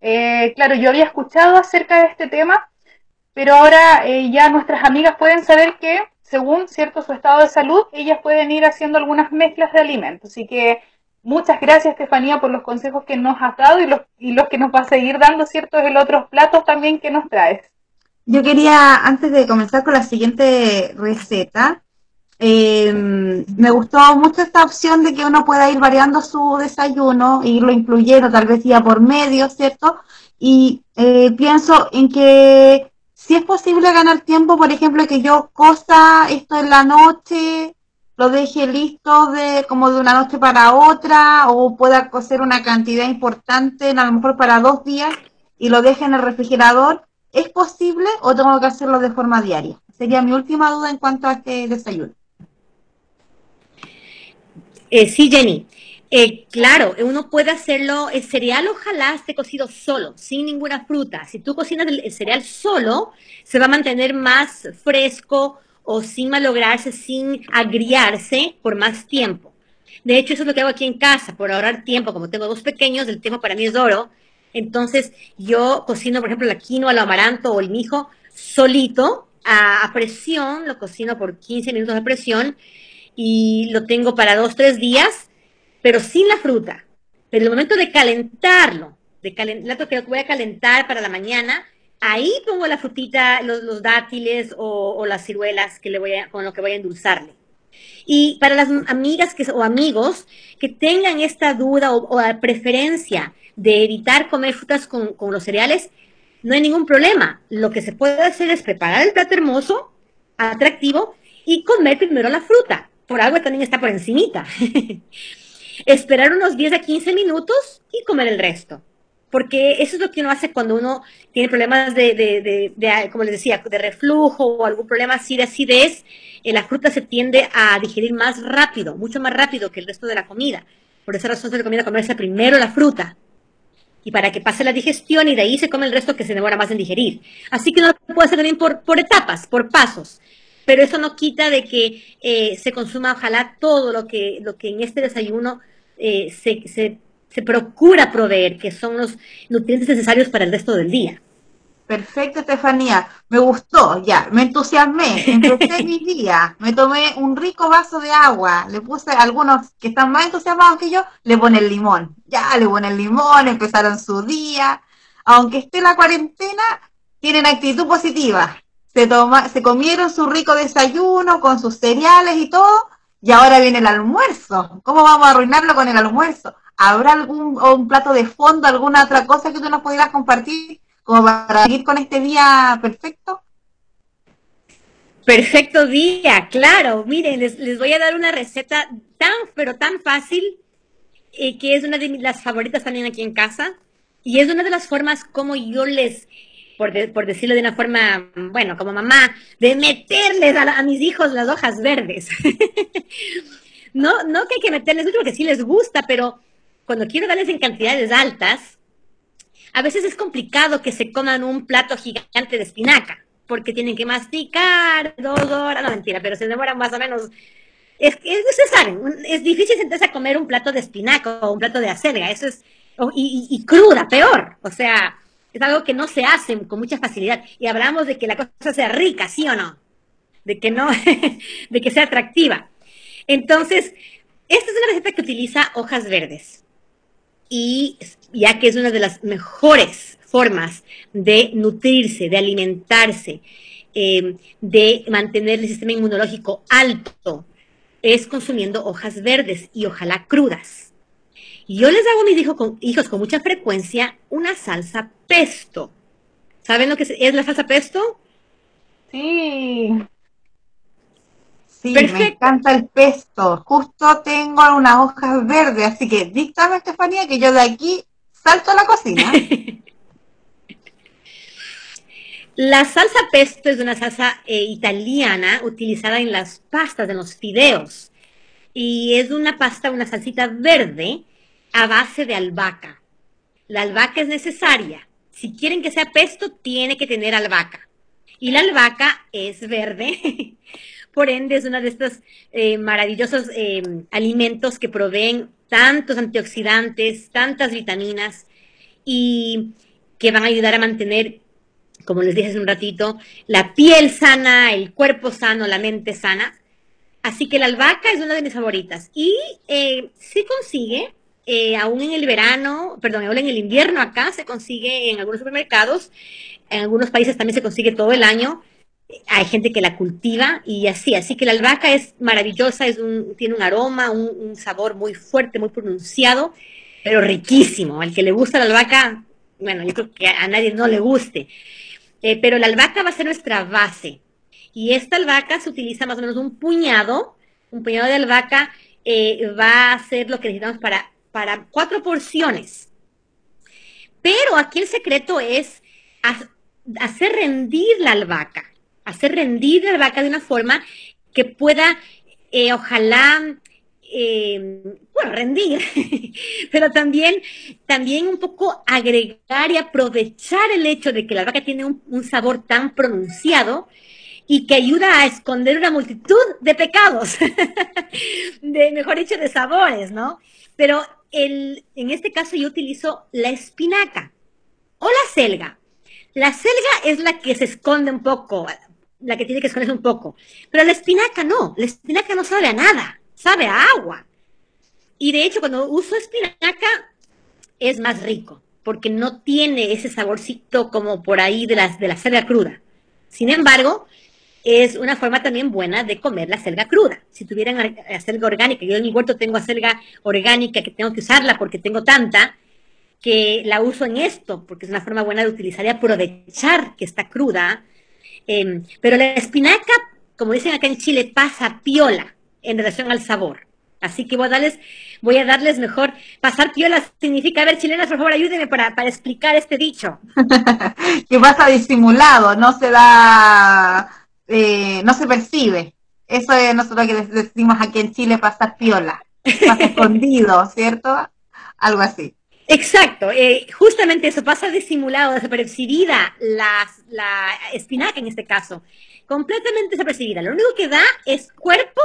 eh, claro, yo había escuchado acerca de este tema, pero ahora eh, ya nuestras amigas pueden saber que, según cierto su estado de salud, ellas pueden ir haciendo algunas mezclas de alimentos. Así que muchas gracias, Estefanía, por los consejos que nos has dado y los, y los que nos va a seguir dando, ¿cierto? En otros platos también que nos traes. Yo quería, antes de comenzar con la siguiente receta, eh, me gustó mucho esta opción de que uno pueda ir variando su desayuno, irlo incluyendo tal vez día por medio, ¿cierto? Y eh, pienso en que si es posible ganar tiempo, por ejemplo, que yo cosa esto en la noche, lo deje listo de como de una noche para otra, o pueda cocer una cantidad importante, a lo mejor para dos días, y lo deje en el refrigerador, ¿es posible o tengo que hacerlo de forma diaria? Sería mi última duda en cuanto a este desayuno. Eh, sí, Jenny. Eh, claro, uno puede hacerlo, el cereal ojalá esté cocido solo, sin ninguna fruta. Si tú cocinas el, cereal solo, se va a mantener más fresco o sin malograrse, sin agriarse por más tiempo. De hecho, eso es lo que hago aquí en casa, por ahorrar tiempo. Como tengo dos pequeños, el tiempo para mí es oro. Entonces, yo cocino, por ejemplo, la quinoa, el amaranto o el mijo solito, a, presión, lo cocino por 15 minutos de presión y lo tengo para dos, tres días, pero sin la fruta. Pero el momento de calentarlo, de calentar, que voy a calentar para la mañana, ahí pongo la frutita, los, dátiles o, las ciruelas que le voy con lo que voy a endulzarle. Y para las amigas que, o amigos que tengan esta duda o, o preferencia de evitar comer frutas con, con, los cereales, no hay ningún problema. Lo que se puede hacer es preparar el plato hermoso, atractivo, y comer primero la fruta por algo también está por encimita. [LAUGHS] Esperar unos 10 a 15 minutos y comer el resto. Porque eso es lo que uno hace cuando uno tiene problemas de, como les decía, de reflujo o algún problema así de acidez. Eh, la fruta se tiende a digerir más rápido, mucho más rápido que el resto de la comida. Por esa razón se recomienda comerse primero la fruta. Y para que pase la digestión y de ahí se come el resto que se demora más en digerir. Así que uno puede hacer también por, por etapas, por pasos pero eso no quita de que eh, se consuma ojalá todo lo que, lo que en este desayuno eh, se, se, se, procura proveer, que son los nutrientes necesarios para el resto del día. Perfecto, Estefanía. Me gustó, ya, me entusiasmé. Empecé mi [LAUGHS] día, me tomé un rico vaso de agua, le puse algunos que están más entusiasmados que yo, le ponen limón. Ya, le ponen limón, empezaron su día. Aunque esté la cuarentena, tienen actitud positiva. Se, toma, se comieron su rico desayuno con sus cereales y todo, y ahora viene el almuerzo. ¿Cómo vamos a arruinarlo con el almuerzo? ¿Habrá algún un plato de fondo, alguna otra cosa que tú nos pudieras compartir? como para seguir con este día perfecto. Perfecto día, claro. Miren, les, voy a dar una receta tan, pero tan fácil, eh, que es una de las favoritas también aquí en casa. Y es una de las formas como yo les, por, decirlo de una forma, bueno, como mamá, de meterles a, mis hijos las hojas verdes. [LAUGHS] no, no que hay que meterles mucho porque sí les gusta, pero cuando quiero darles en cantidades altas, a veces es complicado que se coman un plato gigante de espinaca, porque tienen que masticar dos horas, no mentira, pero se demoran más o menos. Es que ustedes saben, es difícil sentarse a comer un plato de espinaca o un plato de acelga, eso es, y, cruda, peor, o sea, es algo que no se hace con mucha facilidad. Y hablamos de que la cosa sea rica, ¿sí o no? De que no, [LAUGHS] de que sea atractiva. Entonces, esta es una receta que utiliza hojas verdes y ya que es una de las mejores formas de nutrirse, de alimentarse, em, de mantener el sistema inmunológico alto, es consumiendo hojas verdes y ojalá crudas. Yo les hago a mis hijos con, mucha frecuencia una salsa pesto. ¿Saben lo que es la salsa pesto? Sí. Sí, me encanta el pesto. Justo tengo unas hojas verdes, así que díctame, Estefanía, que yo de aquí salto a la cocina. [LAUGHS] La salsa pesto es una salsa eh, italiana utilizada en las pastas, en los fideos. Y es una pasta, una salsita verde a base de albahaca. La albahaca es necesaria. Si quieren que sea pesto, tiene que tener albahaca. Y la albahaca es verde [LAUGHS] Por ende, es uno de estos eh, maravillosos eh, alimentos que proveen tantos antioxidantes, tantas vitaminas y que van a ayudar a mantener, como les dije hace un ratito, la piel sana, el cuerpo sano, la mente sana. Así que la albahaca es una de mis favoritas. Y eh, se consigue, aún en el verano, perdón, aún en el invierno acá, se consigue en algunos supermercados, en algunos países también se consigue todo el año hay gente que la cultiva y así, así que la albahaca es maravillosa, es un, tiene un aroma, un, sabor muy fuerte, muy pronunciado, pero riquísimo. Al que le gusta la albahaca, bueno, yo creo que a nadie no le guste, eh, pero la albahaca va a ser nuestra base. Y esta albahaca se utiliza más o menos un puñado, un puñado de albahaca eh, va a ser lo que necesitamos para, para cuatro porciones. Pero aquí el secreto es hacer rendir la albahaca hacer rendir la vaca de una forma que pueda, eh, ojalá, eh, bueno, rendir, [LAUGHS] pero también, también un poco agregar y aprovechar el hecho de que la vaca tiene un, sabor tan pronunciado y que ayuda a esconder una multitud de pecados, [LAUGHS] de, mejor dicho, de sabores, ¿no? Pero el, en este caso yo utilizo la espinaca o la selga. La selga es la que se esconde un poco, la que tiene que esconderse un poco. Pero la espinaca no, la espinaca no sabe a nada, sabe a agua. Y de hecho, cuando uso espinaca, es más rico, porque no tiene ese saborcito como por ahí de, las, de la selga cruda. Sin embargo, es una forma también buena de comer la selga cruda. Si tuvieran selga orgánica, yo en mi huerto tengo selga orgánica que tengo que usarla porque tengo tanta, que la uso en esto, porque es una forma buena de utilizar y aprovechar que está cruda Em, pero la espinaca, como dicen acá en Chile, pasa piola en relación al sabor. Así que voy a darles, voy a darles mejor. Pasar piola significa, a ver, chilenas, por favor, ayúdenme para, para explicar este dicho. [LAUGHS] que pasa disimulado, no se da, eh, no se percibe. Eso es nosotros que decimos aquí en Chile, pasar piola. Pasa [LAUGHS] escondido, ¿cierto? Algo así. Exacto, eh, justamente eso pasa disimulado, desapercibida la, la espinaca en este caso, completamente desapercibida. Lo único que da es cuerpo,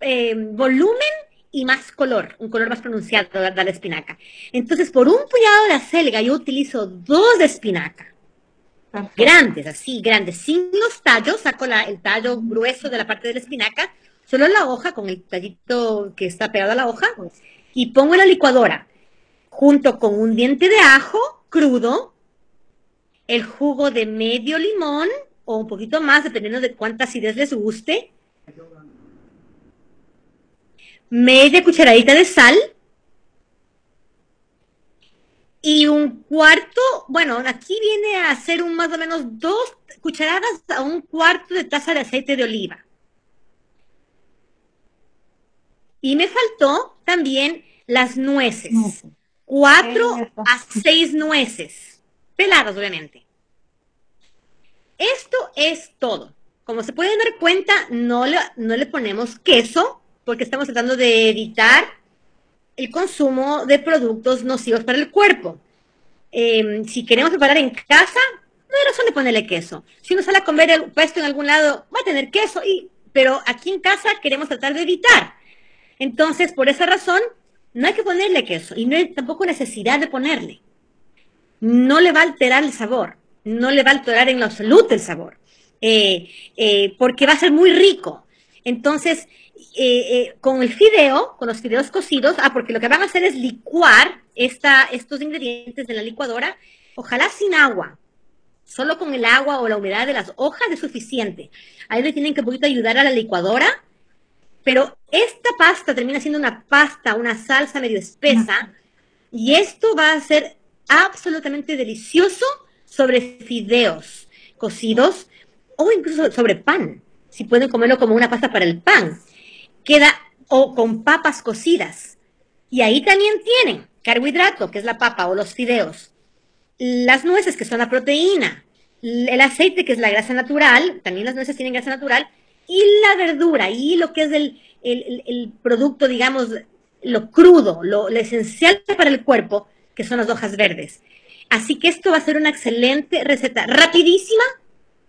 eh, volumen y más color, un color más pronunciado da la espinaca. Entonces, por un puñado de acelga yo utilizo dos de espinaca, grandes, así, grandes, sin los tallos, saco el tallo grueso de la parte de la espinaca, solo la hoja con el tallito que está pegado a la hoja y pongo en la licuadora. Junto con un diente de ajo crudo, el jugo de medio limón o un poquito más, dependiendo de cuánta acidez les guste, media cucharadita de sal y un cuarto, bueno, aquí viene a ser un más o menos dos cucharadas a un cuarto de taza de aceite de oliva. Y me faltó también las nueces. Cuatro a seis nueces. Peladas, obviamente. Esto es todo. Como se pueden dar cuenta, no le, no le ponemos queso porque estamos tratando de evitar el consumo de productos nocivos para el cuerpo. Em, si queremos preparar en casa, no hay razón de ponerle queso. Si uno sale a comer el puesto en algún lado, va a tener queso, y, pero aquí en casa queremos tratar de evitar. Entonces, por esa razón, no hay que ponerle queso y no hay tampoco necesidad de ponerle. No le va a alterar el sabor, no le va a alterar en lo absoluto el sabor, eh, eh, porque va a ser muy rico. Entonces, eh, con el fideo, con los fideos cocidos, ah, porque lo que van a hacer es licuar esta, estos ingredientes de la licuadora, ojalá sin agua, solo con el agua o la humedad de las hojas es suficiente. Ahí le tienen que un poquito ayudar a la licuadora pero esta pasta termina siendo una pasta, una salsa medio espesa, y esto va a ser absolutamente delicioso sobre fideos cocidos o incluso sobre pan. Si pueden comerlo como una pasta para el pan. Queda o con papas cocidas. Y ahí también tienen carbohidrato, que es la papa o los fideos. Las nueces, que son la proteína. El aceite, que es la grasa natural. También las nueces tienen grasa natural y la verdura y lo que es el, producto, digamos, lo crudo, lo, esencial para el cuerpo, que son las hojas verdes. Así que esto va a ser una excelente receta, rapidísima,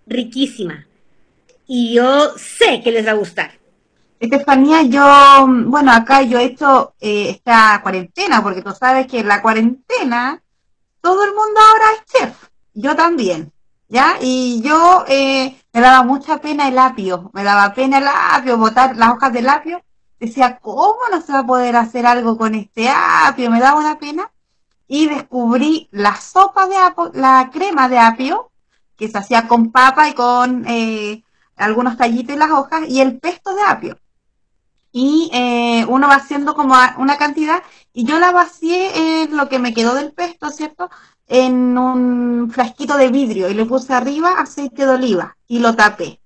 riquísima. Y yo sé que les va a gustar. Estefanía, yo, bueno, acá yo he hecho eh, esta cuarentena, porque tú sabes que en la cuarentena todo el mundo ahora es chef. Yo también. ¿ya? Y yo eh, me daba mucha pena el apio, me daba pena el apio, botar las hojas del apio. Decía, ¿cómo no se va a poder hacer algo con este apio? Me daba una pena. Y descubrí la sopa de apio, la crema de apio, que se hacía con papa y con eh, algunos tallitos y las hojas, y el pesto de apio. Y eh, uno va haciendo como una cantidad, y yo la vacié en lo que me quedó del pesto, ¿cierto? en un frasquito de vidrio y le puse arriba aceite de oliva y lo tapé.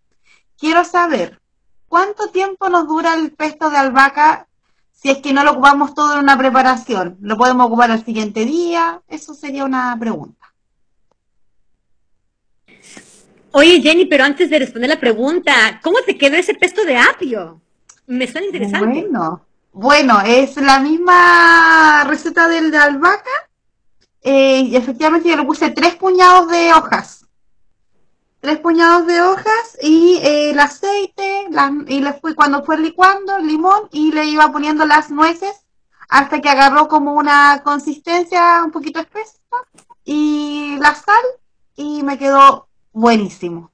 Quiero saber, ¿cuánto tiempo nos dura el pesto de albahaca si es que no lo ocupamos todo en una preparación? ¿Lo podemos ocupar al siguiente día? Eso sería una pregunta. Oye, Jenny, pero antes de responder la pregunta, ¿cómo te quedó ese pesto de apio? Me suena interesante. Bueno, bueno, es la misma receta del de albahaca, eh, y efectivamente yo le puse tres puñados de hojas. Tres puñados de hojas y eh, el aceite, y le fui cuando fue licuando el limón y le iba poniendo las nueces hasta que agarró como una consistencia un poquito espesa y la sal y me quedó buenísimo.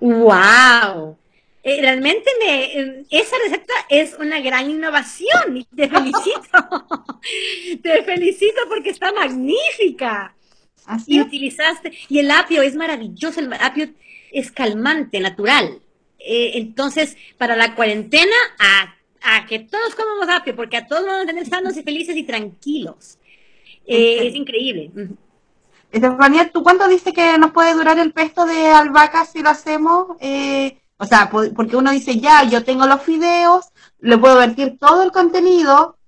¡Wow! Eh, realmente me, em, esa receta es una gran innovación y te felicito. [LAUGHS] te felicito porque está magnífica. y utilizaste, y el apio es maravilloso, el apio es calmante, natural. Eh, entonces, para la cuarentena, a, que todos comamos apio, porque a todos vamos a tener sanos y felices y tranquilos. Eh, es increíble. Estefanía, ¿tú cuánto dices que nos puede durar el pesto de albahaca si lo hacemos? Eh, o sea, porque uno dice, ya, yo tengo los fideos, le puedo vertir todo el contenido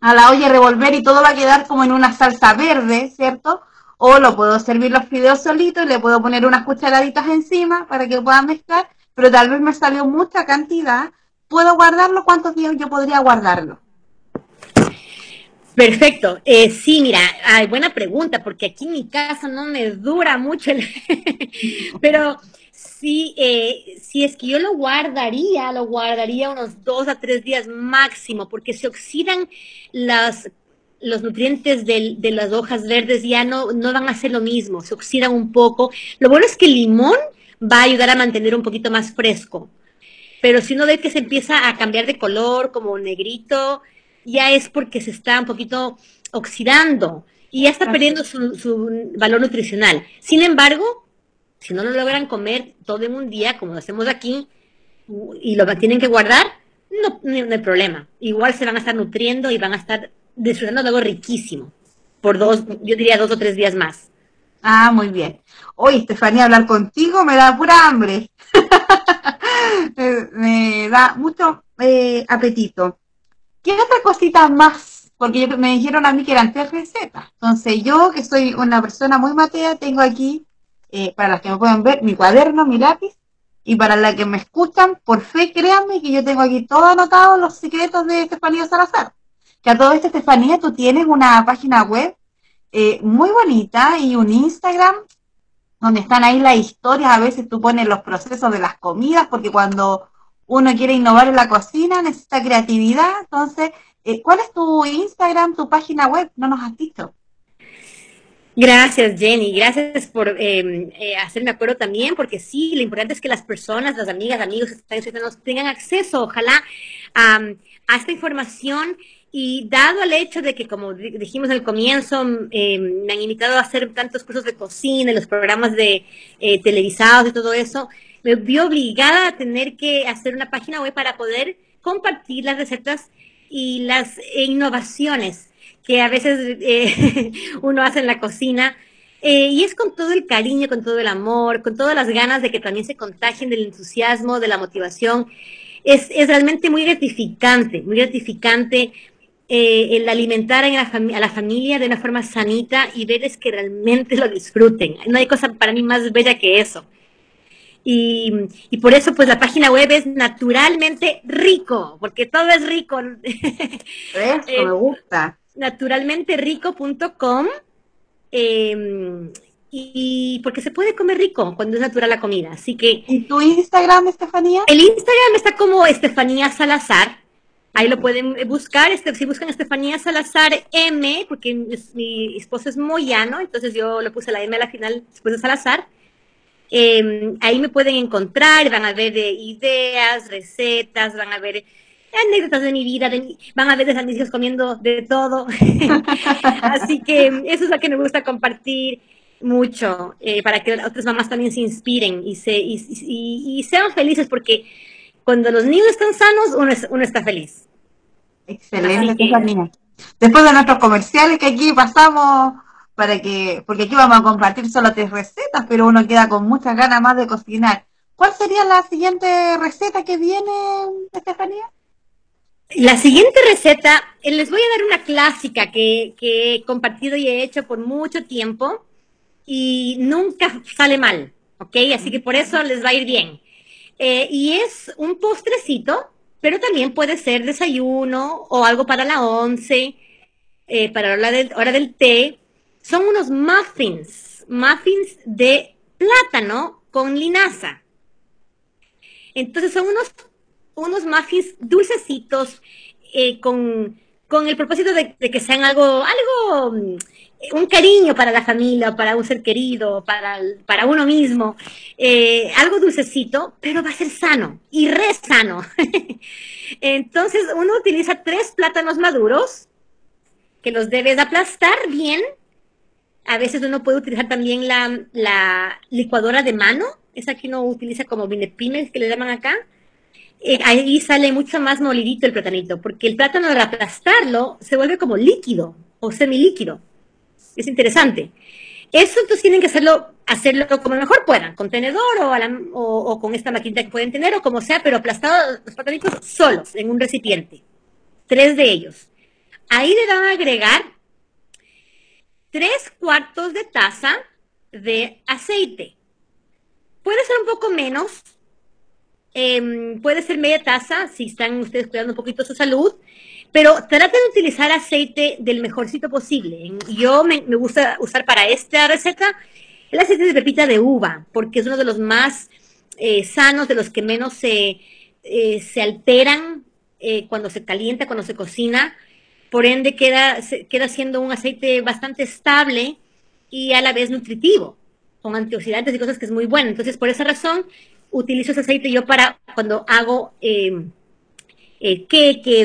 a la olla revolver y todo va a quedar como en una salsa verde, ¿cierto? O lo puedo servir los fideos solitos y le puedo poner unas cucharaditas encima para que puedan mezclar, pero tal vez me salió mucha cantidad. ¿Puedo guardarlo? ¿Cuántos días yo podría guardarlo? Perfecto. Eh, sí, mira, hay buena pregunta, porque aquí en mi casa no me dura mucho el... [LAUGHS] pero Sí, eh, es que yo lo guardaría, lo guardaría unos dos a tres días máximo, porque se oxidan las, los nutrientes de, de, las hojas verdes ya no, no van a ser lo mismo, se oxidan un poco. Lo bueno es que el limón va a ayudar a mantener un poquito más fresco. Pero si uno ve que se empieza a cambiar de color, como negrito, ya es porque se está un poquito oxidando y ya está perdiendo su, su, valor nutricional. Sin embargo, si no lo logran comer todo en un día, como lo hacemos aquí, y lo tienen que guardar, no, no, hay problema. Igual se van a estar nutriendo y van a estar disfrutando de algo riquísimo por dos, yo diría dos o tres días más. Ah, muy bien. Oye, Estefanía, hablar contigo me da pura hambre. [LAUGHS] me da mucho eh, apetito. ¿Qué otra cosita más? Porque me dijeron a mí que eran tres recetas. Entonces yo, que soy una persona muy matea, tengo aquí, eh, para las que me pueden ver, mi cuaderno, mi lápiz, y para las que me escuchan, por fe, créanme que yo tengo aquí todo anotado los secretos de Estefanía Salazar. Que a todo esto, Estefanía, tú tienes una página web eh, muy bonita y un Instagram donde están ahí las historias, a veces tú pones los procesos de las comidas, porque cuando uno quiere innovar en la cocina necesita creatividad, entonces, eh, ¿cuál es tu Instagram, tu página web? No nos has dicho. Gracias, Jenny. Gracias por eh, eh, hacerme acuerdo también, porque sí, lo importante es que las personas, las amigas, amigos que están escuchando, tengan acceso, ojalá, a esta información y dado el hecho de que, como dijimos al comienzo, eh, me han invitado a hacer tantos cursos de cocina, los programas de eh, televisados y todo eso, me vi obligada a tener que hacer una página web para poder compartir las recetas y las innovaciones que a veces eh, [LAUGHS] uno hace en la cocina. Eh, y es con todo el cariño, con todo el amor, con todas las ganas de que también se contagien del entusiasmo, de la motivación. Es, es realmente muy gratificante, muy gratificante eh, el alimentar a la, a la, familia de una forma sanita y verles que realmente lo disfruten. No hay cosa para mí más bella que eso. Y, y, por eso, pues la página web es naturalmente rico, porque todo es rico. Eso [LAUGHS] eh, me gusta. Naturalmenterico.com. Eh, y porque se puede comer rico cuando es natural la comida. Así que. ¿Y tu Instagram, Estefanía? El Instagram está como Estefanía Salazar. Ahí lo pueden buscar, este, si buscan Estefanía Salazar M, porque mi, esposo es moyano, entonces yo le puse la M a la final después de Salazar. Eh, ahí me pueden encontrar, van a ver de ideas, recetas, van a ver anécdotas de mi vida, de van a ver de mis hijos comiendo de todo. [LAUGHS] Así que eso es lo que me gusta compartir mucho, eh, para que otras mamás también se inspiren y, se, y, y, y sean felices, porque cuando los niños están sanos, uno, es, uno está feliz. Excelente, que... Después de nuestros comerciales que aquí pasamos para que, porque aquí vamos a compartir solo tres recetas, pero uno queda con muchas ganas más de cocinar. ¿Cuál sería la siguiente receta que viene, Estefanía? La siguiente receta, eh, les voy a dar una clásica que, que he compartido y he hecho por mucho tiempo y nunca sale mal, ¿ok? Así que por eso les va a ir bien. Eh, y es un postrecito pero también puede ser desayuno o algo para la once, eh, para la hora, hora del té. Son unos muffins, muffins de plátano con linaza. Entonces son unos, unos muffins dulcecitos eh, con, con, el propósito de, que sean algo, algo un cariño para la familia, para un ser querido, para, para uno mismo, eh, algo dulcecito, pero va a ser sano y re sano. [LAUGHS] Entonces uno utiliza tres plátanos maduros que los debes aplastar bien. A veces uno puede utilizar también la, licuadora de mano, esa que uno utiliza como vinepines que le llaman acá. Eh, ahí sale mucho más molidito el platanito, porque el plátano al aplastarlo se vuelve como líquido o semilíquido. Es interesante. Eso entonces tienen que hacerlo, hacerlo como mejor puedan, con tenedor o, con esta maquinita que pueden tener o como sea, pero aplastados los platanitos solos en un recipiente. Tres de ellos. Ahí le van a agregar tres cuartos de taza de aceite. Puede ser un poco menos, eh, puede ser media taza si están ustedes cuidando un poquito su salud. Pero traten de utilizar aceite del mejorcito posible. Yo me, me, gusta usar para esta receta el aceite de pepita de uva, porque es uno de los más eh, sanos, de los que menos se, eh, se alteran eh, cuando se calienta, cuando se cocina. Por ende queda, queda siendo un aceite bastante estable y a la vez nutritivo, con antioxidantes y cosas que es muy bueno. Entonces, por esa razón, utilizo ese aceite yo para cuando hago eh, eh,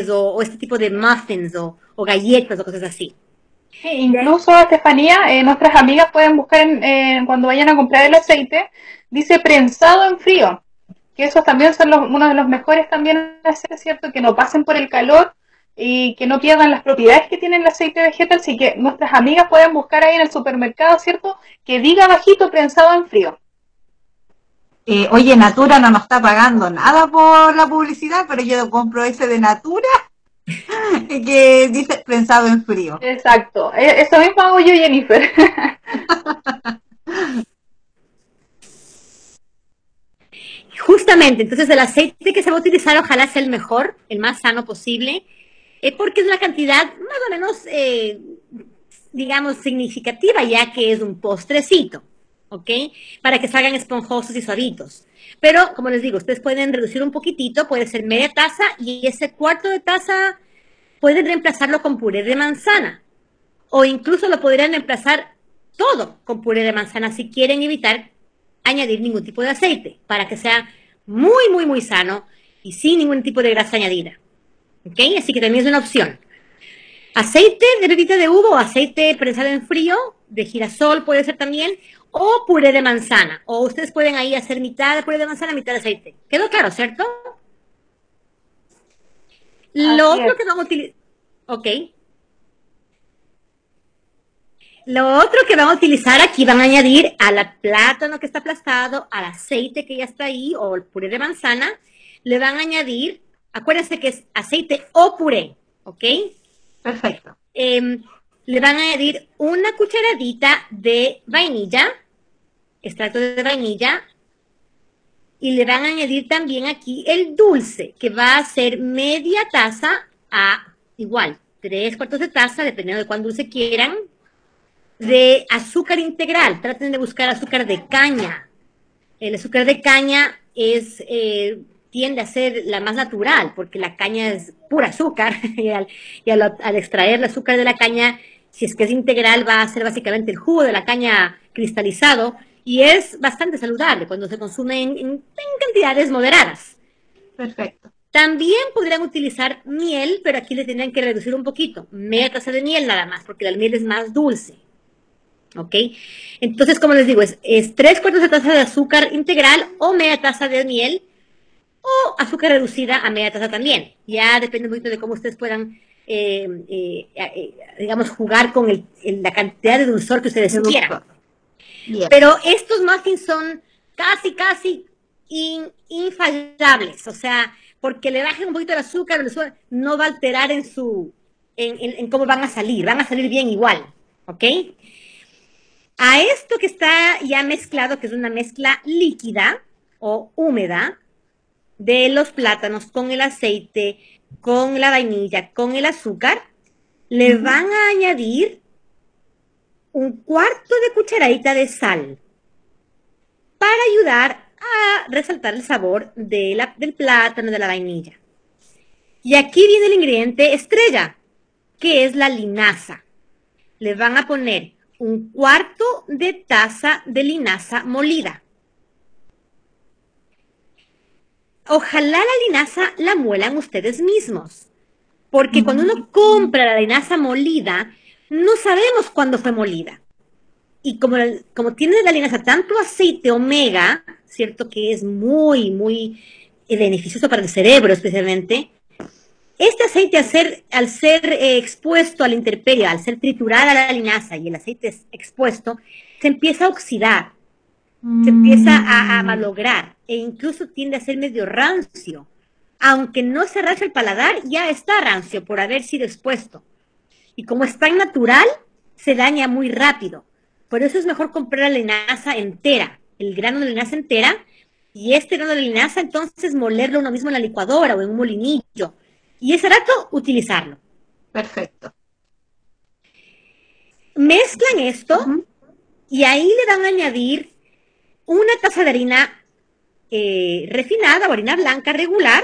o, este tipo de muffins o, galletas o cosas así. incluso, Estefanía, eh, nuestras amigas pueden buscar cuando vayan a comprar el aceite, dice prensado en frío, que esos también son uno de los mejores también ¿cierto? Que no pasen por el calor y que no pierdan las propiedades que tiene el aceite vegetal, así que nuestras amigas pueden buscar ahí en el supermercado, ¿cierto? Que diga bajito prensado en frío. Eh, oye, Natura no nos está pagando nada por la publicidad, pero yo compro ese de Natura [LAUGHS] que dice prensado en frío. Exacto, e, eso mismo hago yo, Jennifer. [LAUGHS] Justamente, entonces el aceite que se va a utilizar ojalá sea el mejor, el más sano posible, eh, porque es una cantidad más o menos, eh, digamos, significativa, ya que es un postrecito. ¿ok? Para que salgan esponjosos y suavitos. Pero, como les digo, ustedes pueden reducir un poquitito, puede ser media taza y ese cuarto de taza pueden reemplazarlo con puré de manzana. O incluso lo podrían reemplazar todo con puré de manzana si quieren evitar añadir ningún tipo de aceite, para que sea muy, muy, muy sano y sin ningún tipo de grasa añadida. ¿Ok? Así que también es una opción. Aceite de bebida de uva o aceite prensado en frío, de girasol puede ser también, o puré de manzana. O ustedes pueden ahí hacer mitad de puré de manzana, mitad de aceite. ¿Quedó claro, cierto? Lo otro que vamos a utilizar. Ok. Lo otro que vamos a utilizar aquí van a añadir a la plátano que está aplastado, al aceite que ya está ahí, o el puré de manzana, le van a añadir, acuérdense que es aceite o puré, ¿ok? Perfecto. Em, le van a añadir una cucharadita de vainilla, extracto de vainilla, y le van a añadir también aquí el dulce, que va a ser media taza a igual, tres cuartos de taza, dependiendo de cuán dulce quieran, de azúcar integral. Traten de buscar azúcar de caña. El azúcar de caña es, eh, tiende a ser la más natural, porque la caña es pura azúcar, [LAUGHS] y, al, al extraer el azúcar de la caña si es que es integral, va a ser básicamente el jugo de la caña cristalizado y es bastante saludable cuando se consume en, cantidades moderadas. Perfecto. También podrían utilizar miel, pero aquí le tendrían que reducir un poquito. Media taza de miel nada más, porque la miel es más dulce. ¿Ok? Entonces, como les digo, es, es tres cuartos de taza de azúcar integral o media taza de miel o azúcar reducida a media taza también. Ya depende un poquito de cómo ustedes puedan eh, eh, eh, digamos, jugar con la cantidad de dulzor que ustedes quieran. Pero estos muffins son casi, casi infallables, o sea, porque le bajen un poquito el azúcar, el azúcar no va a alterar en su, en, cómo van a salir, van a salir bien igual, ¿ok? A esto que está ya mezclado, que es una mezcla líquida o húmeda de los plátanos con el aceite, con la vainilla, con el azúcar, le van a añadir un cuarto de cucharadita de sal para ayudar a resaltar el sabor de la, del plátano, de la vainilla. Y aquí viene el ingrediente estrella, que es la linaza. Le van a poner un cuarto de taza de linaza molida. Ojalá la linaza la muelan ustedes mismos, porque cuando uno compra la linaza molida, no sabemos cuándo fue molida. Y como, como tiene la linaza tanto aceite omega, ¿cierto? Que es muy, muy eh, beneficioso para el cerebro especialmente, este aceite al ser, al ser eh, expuesto a la intemperie, al ser triturada la linaza y el aceite expuesto, se empieza a oxidar se empieza a, a, mm. malograr e incluso tiende a ser medio rancio. Aunque no se racha el paladar, ya está rancio por haber sido expuesto. Y como es tan natural, se daña muy rápido. Por eso es mejor comprar la linaza entera, el grano de linaza entera, y este grano de linaza entonces molerlo uno mismo en la licuadora o en un molinillo. Y ese rato utilizarlo. Perfecto. Mezclan esto y ahí le van a añadir una taza de harina eh, refinada o harina blanca regular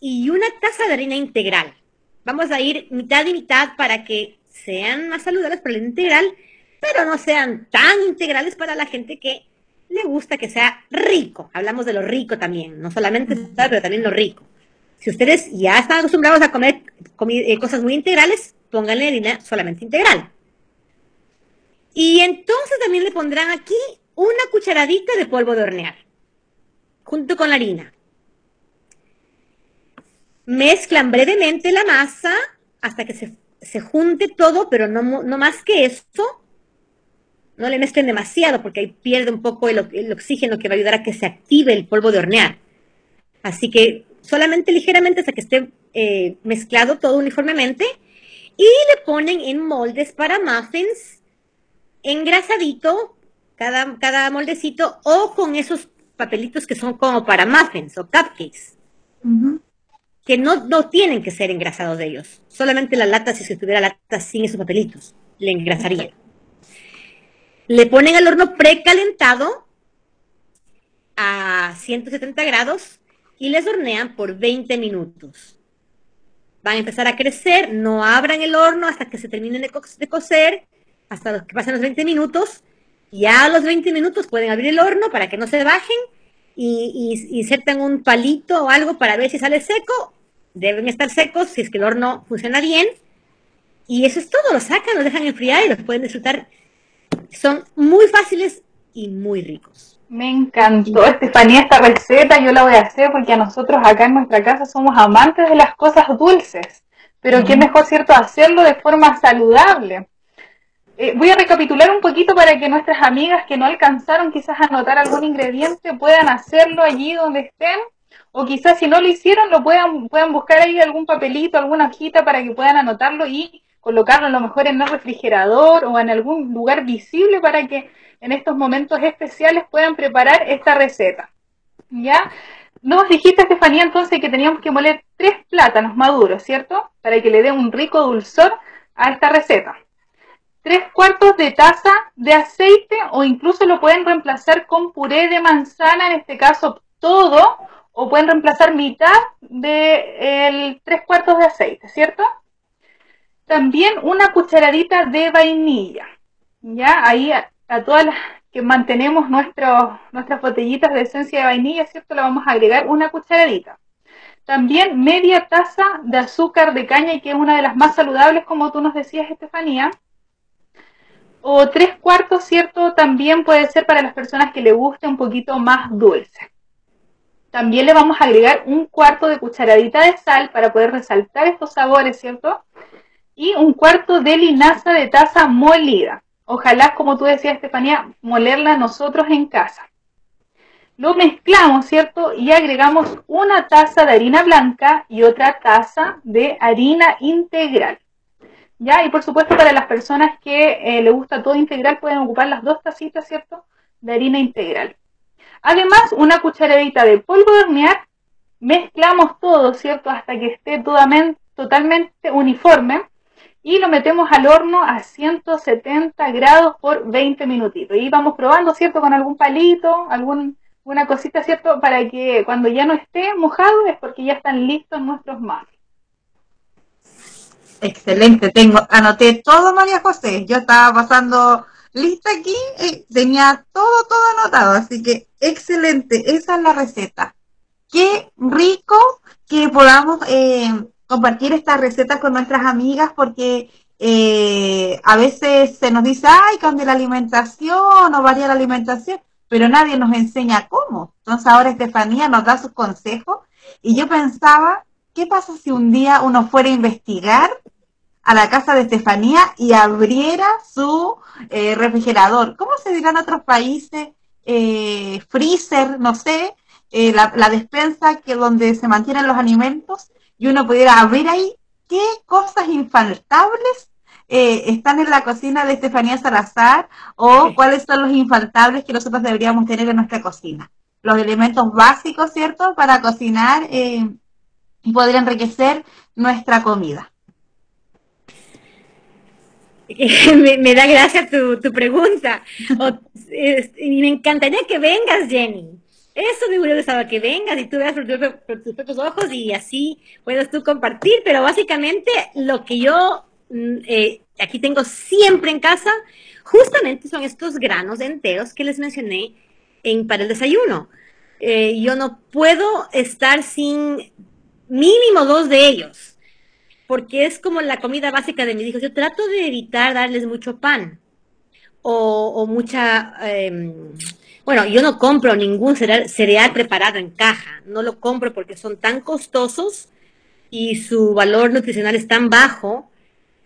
y una taza de harina integral. vamos a ir mitad y mitad para que sean más saludables para el integral, pero no sean tan integrales para la gente que le gusta que sea rico. Hablamos de lo rico también, no solamente pero también lo rico. Si ustedes ya están acostumbrados a comer eh, cosas muy integrales, pónganle harina solamente integral. Y entonces también le pondrán aquí una cucharadita de polvo de hornear, junto con la harina. Mezclan brevemente la masa hasta que se, junte todo, pero no, no, más que esto. No le mezclen demasiado porque ahí pierde un poco el, el oxígeno que va a ayudar a que se active el polvo de hornear. Así que solamente ligeramente hasta que esté eh, mezclado todo uniformemente y le ponen en moldes para muffins engrasadito cada, cada moldecito o con esos papelitos que son como para muffins o cupcakes. Que no, no tienen que ser engrasados de ellos. Solamente la lata, si se tuviera lata sin esos papelitos, le engrasaría. Le ponen al horno precalentado a 170 grados y les hornean por 20 minutos. Van a empezar a crecer, no abran el horno hasta que se terminen de, cocer, hasta que pasen los 20 minutos. Ya a los 20 minutos pueden abrir el horno para que no se bajen y, y insertan un palito o algo para ver si sale seco. Deben estar secos si es que el horno funciona bien. Y eso es todo, los sacan, los dejan enfriar y los pueden disfrutar. Son muy fáciles y muy ricos. Me encantó, Estefanía, esta receta. Yo la voy a hacer porque a nosotros acá en nuestra casa somos amantes de las cosas dulces. Pero qué mejor, ¿cierto?, hacerlo de forma saludable. Eh, voy a recapitular un poquito para que nuestras amigas que no alcanzaron quizás a anotar algún ingrediente puedan hacerlo allí donde estén. O quizás si no lo hicieron, lo puedan, puedan buscar ahí algún papelito, alguna hojita para que puedan anotarlo y colocarlo a lo mejor en el refrigerador o en algún lugar visible para que en estos momentos especiales puedan preparar esta receta. ¿Ya? Nos dijiste, Estefanía, entonces que teníamos que moler tres plátanos maduros, ¿cierto? Para que le dé un rico dulzor a esta receta. Tres cuartos de taza de aceite o incluso lo pueden reemplazar con puré de manzana, en este caso todo, o pueden reemplazar mitad de el tres cuartos de aceite, ¿cierto? También una cucharadita de vainilla. Ya, ahí a todas las que mantenemos nuestras botellitas de esencia de vainilla, ¿cierto? Le vamos a agregar una cucharadita. También media taza de azúcar de caña, que es una de las más saludables, como tú nos decías, Estefanía. O tres cuartos, ¿cierto? También puede ser para las personas que le guste un poquito más dulce. También le vamos a agregar un cuarto de cucharadita de sal para poder resaltar estos sabores, ¿cierto? Y un cuarto de linaza de taza molida. Ojalá, como tú decías, Estefanía, molerla nosotros en casa. Lo mezclamos, ¿cierto? Y agregamos una taza de harina blanca y otra taza de harina integral. ¿Ya? Y por supuesto, para las personas que eh, le gusta todo integral, pueden ocupar las dos tacitas, ¿cierto? De harina integral. Además, una cucharadita de polvo de hornear. Mezclamos todo, ¿cierto? Hasta que esté totalmente uniforme y lo metemos al horno a 170 grados por 20 minutitos. Y vamos probando, ¿cierto? Con algún palito, alguna cosita, ¿cierto? Para que cuando ya no esté mojado es porque ya están listos nuestros muffins. Excelente, tengo, anoté todo María José, yo estaba pasando lista aquí, eh, tenía todo, todo anotado, así que excelente, esa es la receta. Qué rico que podamos eh, compartir estas recetas con nuestras amigas porque eh, a veces se nos dice, ay, cambia la alimentación o varía la alimentación, pero nadie nos enseña cómo. Entonces ahora Estefanía nos da sus consejos y yo pensaba, ¿qué pasa si un día uno fuera a investigar a la casa de Estefanía y abriera su eh, refrigerador? ¿Cómo se dirá en otros países? Eh, freezer, no sé, la, la, despensa que donde se mantienen los alimentos y uno pudiera ver ahí qué cosas infaltables eh, están en la cocina de Estefanía Salazar o cuáles son los infaltables que nosotros deberíamos tener en nuestra cocina. Los elementos básicos, ¿cierto?, para cocinar eh, y poder enriquecer nuestra comida. [LAUGHS] me, da gracia tu, pregunta. y me encantaría que vengas, Jenny. Eso me hubiera gustado que vengas y tú veas por, tus propios ojos y así puedes tú compartir, pero básicamente lo que yo mm, eh, aquí tengo siempre en casa, justamente son estos granos enteros que les mencioné en, para el desayuno. Eh, yo no puedo estar sin mínimo dos de ellos, porque es como la comida básica de mis hijos. Yo trato de evitar darles mucho pan o, mucha... Em, bueno, yo no compro ningún cereal, preparado en caja, no lo compro porque son tan costosos y su valor nutricional es tan bajo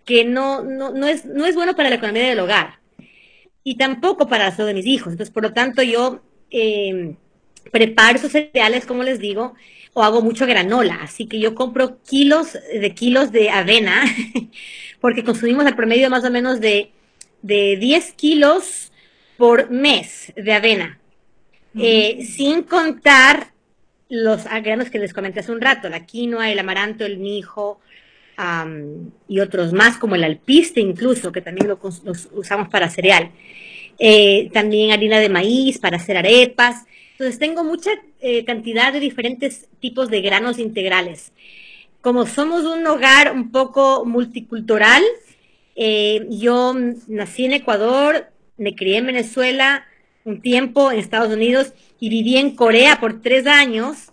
que no, no, es, no es bueno para la economía del hogar y tampoco para la salud de mis hijos. Entonces, por lo tanto, yo em, preparo esos cereales, como les digo, o hago mucho granola. Así que yo compro kilos de kilos de avena, [LAUGHS] porque consumimos al promedio más o menos de, de 10 kilos por mes de avena, eh, sin contar los granos que les comenté hace un rato, la quinoa, el amaranto, el mijo y otros más, como el alpiste incluso, que también lo, los usamos para cereal. Eh, también harina de maíz para hacer arepas. Entonces tengo mucha eh, cantidad de diferentes tipos de granos integrales. Como somos un hogar un poco multicultural, yo nací en Ecuador, me crié en Venezuela un tiempo, en Estados Unidos y viví en Corea por tres años.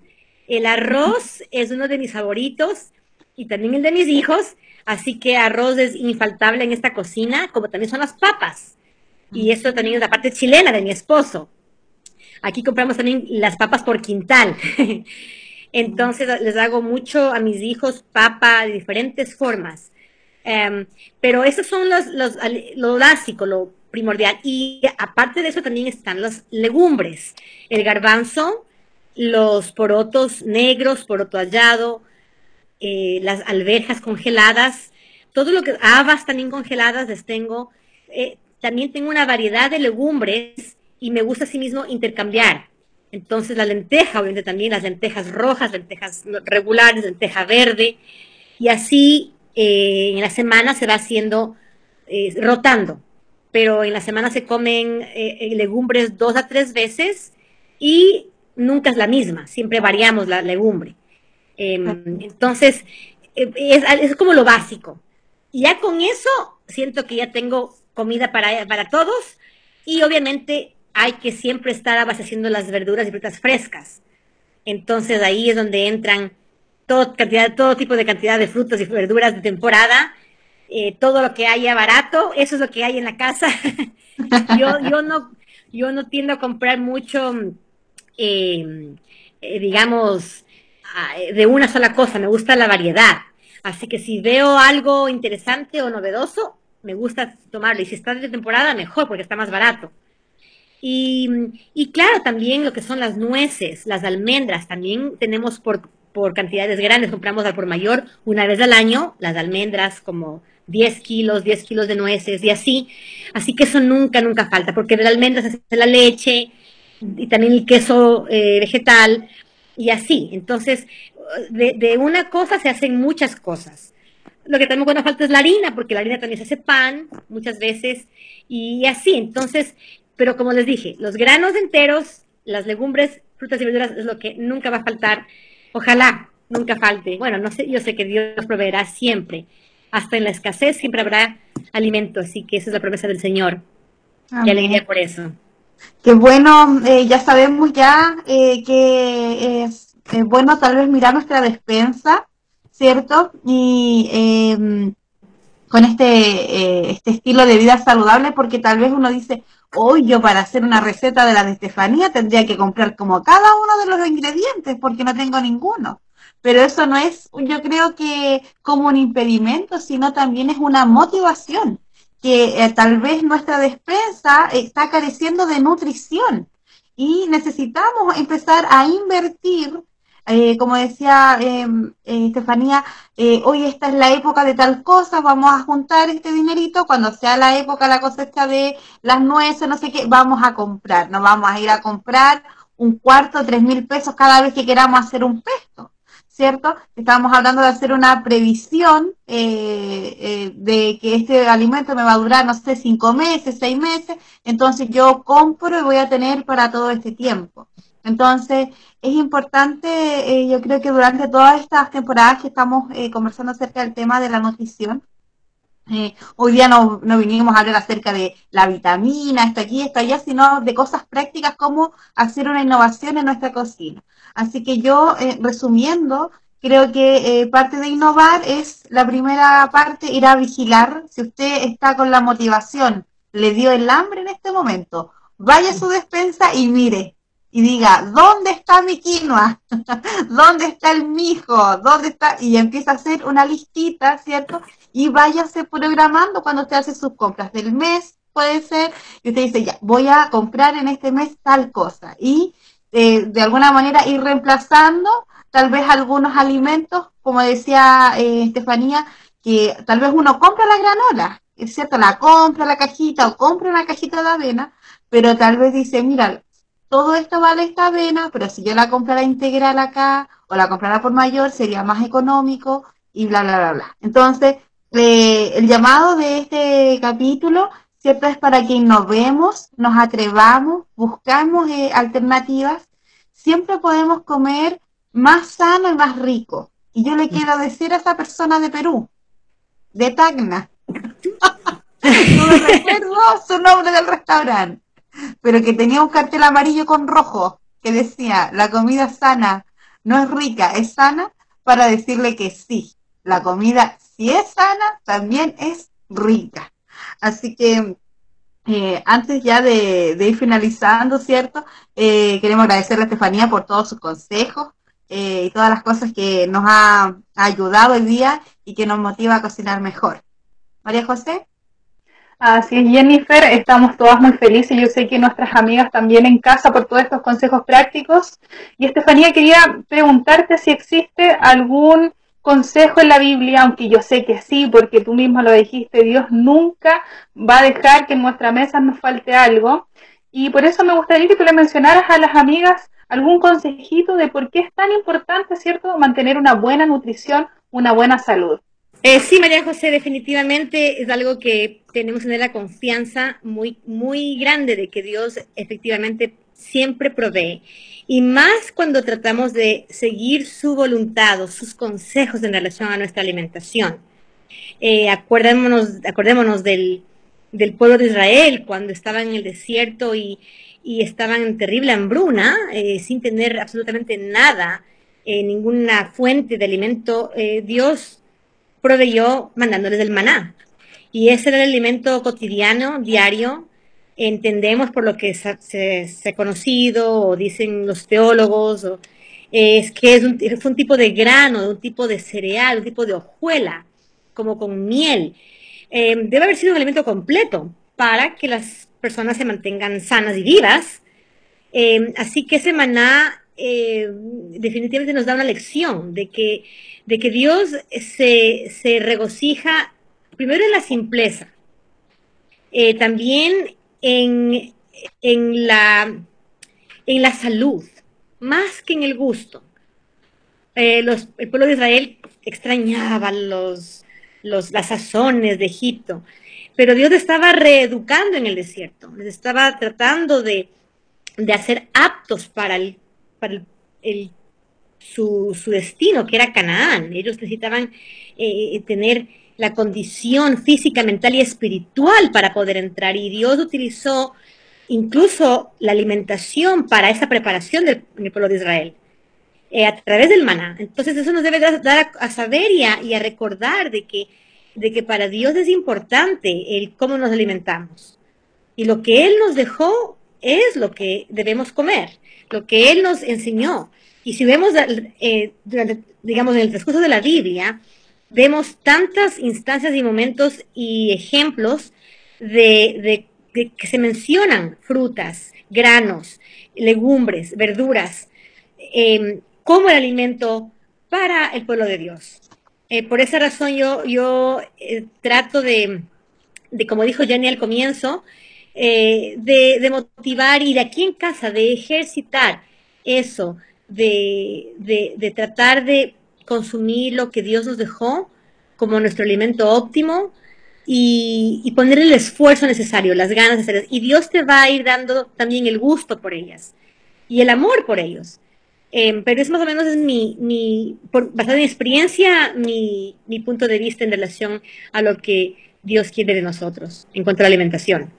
El arroz es uno de mis favoritos y también el de mis hijos, así que arroz es infaltable en esta cocina, como también son las papas. Y esto también es la parte chilena de mi esposo. Aquí compramos también las papas por quintal. [LAUGHS] Entonces les hago mucho a mis hijos papa de diferentes formas. Em, pero esos son los, los, lo básico, lo primordial. Y aparte de eso también están las legumbres, el garbanzo, los porotos negros, poroto hallado, eh, las alberjas congeladas, todo lo que, habas también congeladas les tengo. Eh, también tengo una variedad de legumbres y me gusta asimismo intercambiar. Entonces la lenteja, obviamente también las lentejas rojas, lentejas regulares, lenteja verde, y así eh, en la semana se va haciendo, rotando pero en la semana se comen eh, eh, legumbres dos a tres veces y nunca es la misma, siempre variamos la legumbre. Em, entonces, eh, es, como lo básico. Y ya con eso siento que ya tengo comida para, para todos y obviamente hay que siempre estar abasteciendo las verduras y frutas frescas. Entonces ahí es donde entran todo, cantidad, todo tipo de cantidad de frutas y verduras de temporada eh, todo lo que haya barato, eso es lo que hay en la casa. [LAUGHS] yo, yo, no, yo no tiendo a comprar mucho, em, eh, digamos, de una sola cosa, me gusta la variedad. Así que si veo algo interesante o novedoso, me gusta tomarlo. Y si está de temporada, mejor, porque está más barato. Y, claro, también lo que son las nueces, las almendras, también tenemos por, por cantidades grandes, compramos al por mayor una vez al año, las almendras como 10 kilos, 10 kilos de nueces y así. Así que eso nunca, nunca falta, porque de la almendra se hace la leche y también el queso eh, vegetal y así. Entonces, de, una cosa se hacen muchas cosas. Lo que también cuando falta es la harina, porque la harina también se hace pan muchas veces y así. Entonces, pero como les dije, los granos enteros, las legumbres, frutas y verduras es lo que nunca va a faltar. Ojalá nunca falte. Bueno, no sé, yo sé que Dios proveerá siempre hasta en la escasez siempre habrá alimento, así que esa es la promesa del Señor. Y alegría por eso. Qué bueno, eh, ya sabemos ya eh, que es bueno tal vez mirar nuestra despensa, ¿cierto? Y em, con este, eh, este estilo de vida saludable, porque tal vez uno dice, hoy yo para hacer una receta de la de Estefanía tendría que comprar como cada uno de los ingredientes, porque no tengo ninguno pero eso no es, yo creo que como un impedimento, sino también es una motivación, que eh, tal vez nuestra despensa está careciendo de nutrición y necesitamos empezar a invertir. Eh, como decía em, eh, Estefanía, hoy esta es la época de tal cosa, vamos a juntar este dinerito, cuando sea la época, la cosecha de las nueces, no sé qué, vamos a comprar, no vamos a ir a comprar un cuarto, tres mil pesos cada vez que queramos hacer un pesto. ¿cierto? Estábamos hablando de hacer una previsión eh, eh, de que este alimento me va a durar, no sé, cinco meses, seis meses, entonces yo compro y voy a tener para todo este tiempo. Entonces, es importante, eh, yo creo que durante todas estas temporadas que estamos eh, conversando acerca del tema de la nutrición, eh, hoy día no, no, vinimos a hablar acerca de la vitamina, esto aquí, esto allá, sino de cosas prácticas como hacer una innovación en nuestra cocina. Así que yo, eh, resumiendo, creo que eh, parte de innovar es la primera parte, ir a vigilar. Si usted está con la motivación, le dio el hambre en este momento, vaya a su despensa y mire, y diga, ¿dónde está mi quinoa? [LAUGHS] ¿Dónde está el mijo? ¿Dónde está? Y empieza a hacer una listita, ¿cierto? Y váyase programando cuando usted hace sus compras del mes, puede ser, y usted dice, ya, voy a comprar en este mes tal cosa. Y eh, de alguna manera ir reemplazando tal vez algunos alimentos, como decía eh, Estefanía, que tal vez uno compra la granola, cierto, la compra la cajita o compra una cajita de avena, pero tal vez dice, mira, todo esto vale esta avena, pero si yo la comprara integral acá o la comprara por mayor sería más económico y bla, bla, bla, bla. Entonces, eh, el llamado de este capítulo, ¿cierto? Es para que innovemos, nos atrevamos, buscamos eh, alternativas. Siempre podemos comer más sano y más rico. Y yo le quiero decir a esa persona de Perú, de Tacna, no me recuerdo su nombre del restaurante pero que tenía un cartel amarillo con rojo que decía, la comida sana no es rica, es sana, para decirle que sí, la comida si es sana, también es rica. Así que eh, antes ya de, ir finalizando, ¿cierto? Eh, queremos agradecerle a Estefanía por todos sus consejos eh, y todas las cosas que nos ha ayudado hoy día y que nos motiva a cocinar mejor. María José. Así es, Jennifer, estamos todas muy felices. Yo sé que nuestras amigas también en casa por todos estos consejos prácticos. Y Estefanía, quería preguntarte si existe algún consejo en la Biblia, aunque yo sé que sí, porque tú misma lo dijiste, Dios nunca va a dejar que en nuestra mesa nos falte algo. Y por eso me gustaría que tú le mencionaras a las amigas algún consejito de por qué es tan importante, ¿cierto?, mantener una buena nutrición, una buena salud. Eh, sí, María José, definitivamente es algo que tenemos que tener la confianza muy, muy grande de que Dios efectivamente siempre provee. Y más cuando tratamos de seguir su voluntad o sus consejos en relación a nuestra alimentación. Eh, acordémonos, acordémonos del, del, pueblo de Israel cuando estaban en el desierto y, y estaban en terrible hambruna, eh, sin tener absolutamente nada, eh, ninguna fuente de alimento. Dios proveyó mandándoles el maná. Y ese era el alimento cotidiano, diario. Entendemos por lo que se, ha conocido, o dicen los teólogos, es que es un tipo de grano, un tipo de cereal, un tipo de hojuela, como con miel. Em, debe haber sido un alimento completo para que las personas se mantengan sanas y vivas. Em, así que ese maná eh, definitivamente nos da una lección de que de que Dios se, se regocija primero en la simpleza, eh, también en, en, la, en la salud, más que en el gusto. Eh, los, el pueblo de Israel extrañaba los, los, las sazones de Egipto, pero Dios estaba reeducando en el desierto, les estaba tratando de, de hacer aptos para el, para el, su, su destino, que era Canaán. Ellos necesitaban eh, tener la condición física, mental y espiritual para poder entrar. Y Dios utilizó incluso la alimentación para esa preparación del, pueblo de Israel, eh, a través del maná. Entonces eso nos debe dar a, saber y a, y a, recordar de que, de que para Dios es importante el cómo nos alimentamos. Y lo que Él nos dejó es lo que debemos comer, lo que Él nos enseñó. Y si vemos, eh, digamos, en el transcurso de la Biblia, vemos tantas instancias y momentos y ejemplos de, que se mencionan frutas, granos, legumbres, verduras, em, como el alimento para el pueblo de Dios. Eh, por esa razón yo, yo eh, trato de, como dijo Jenny al comienzo, de, de motivar y de aquí en casa, de ejercitar eso, de, tratar de consumir lo que Dios nos dejó como nuestro alimento óptimo y, poner el esfuerzo necesario, las ganas necesarias. Y Dios te va a ir dando también el gusto por ellas. y el amor por ellos. Eh, pero es más o menos es mi, mi basado en mi experiencia, mi, mi punto de vista en relación a lo que Dios quiere de nosotros en cuanto a la alimentación.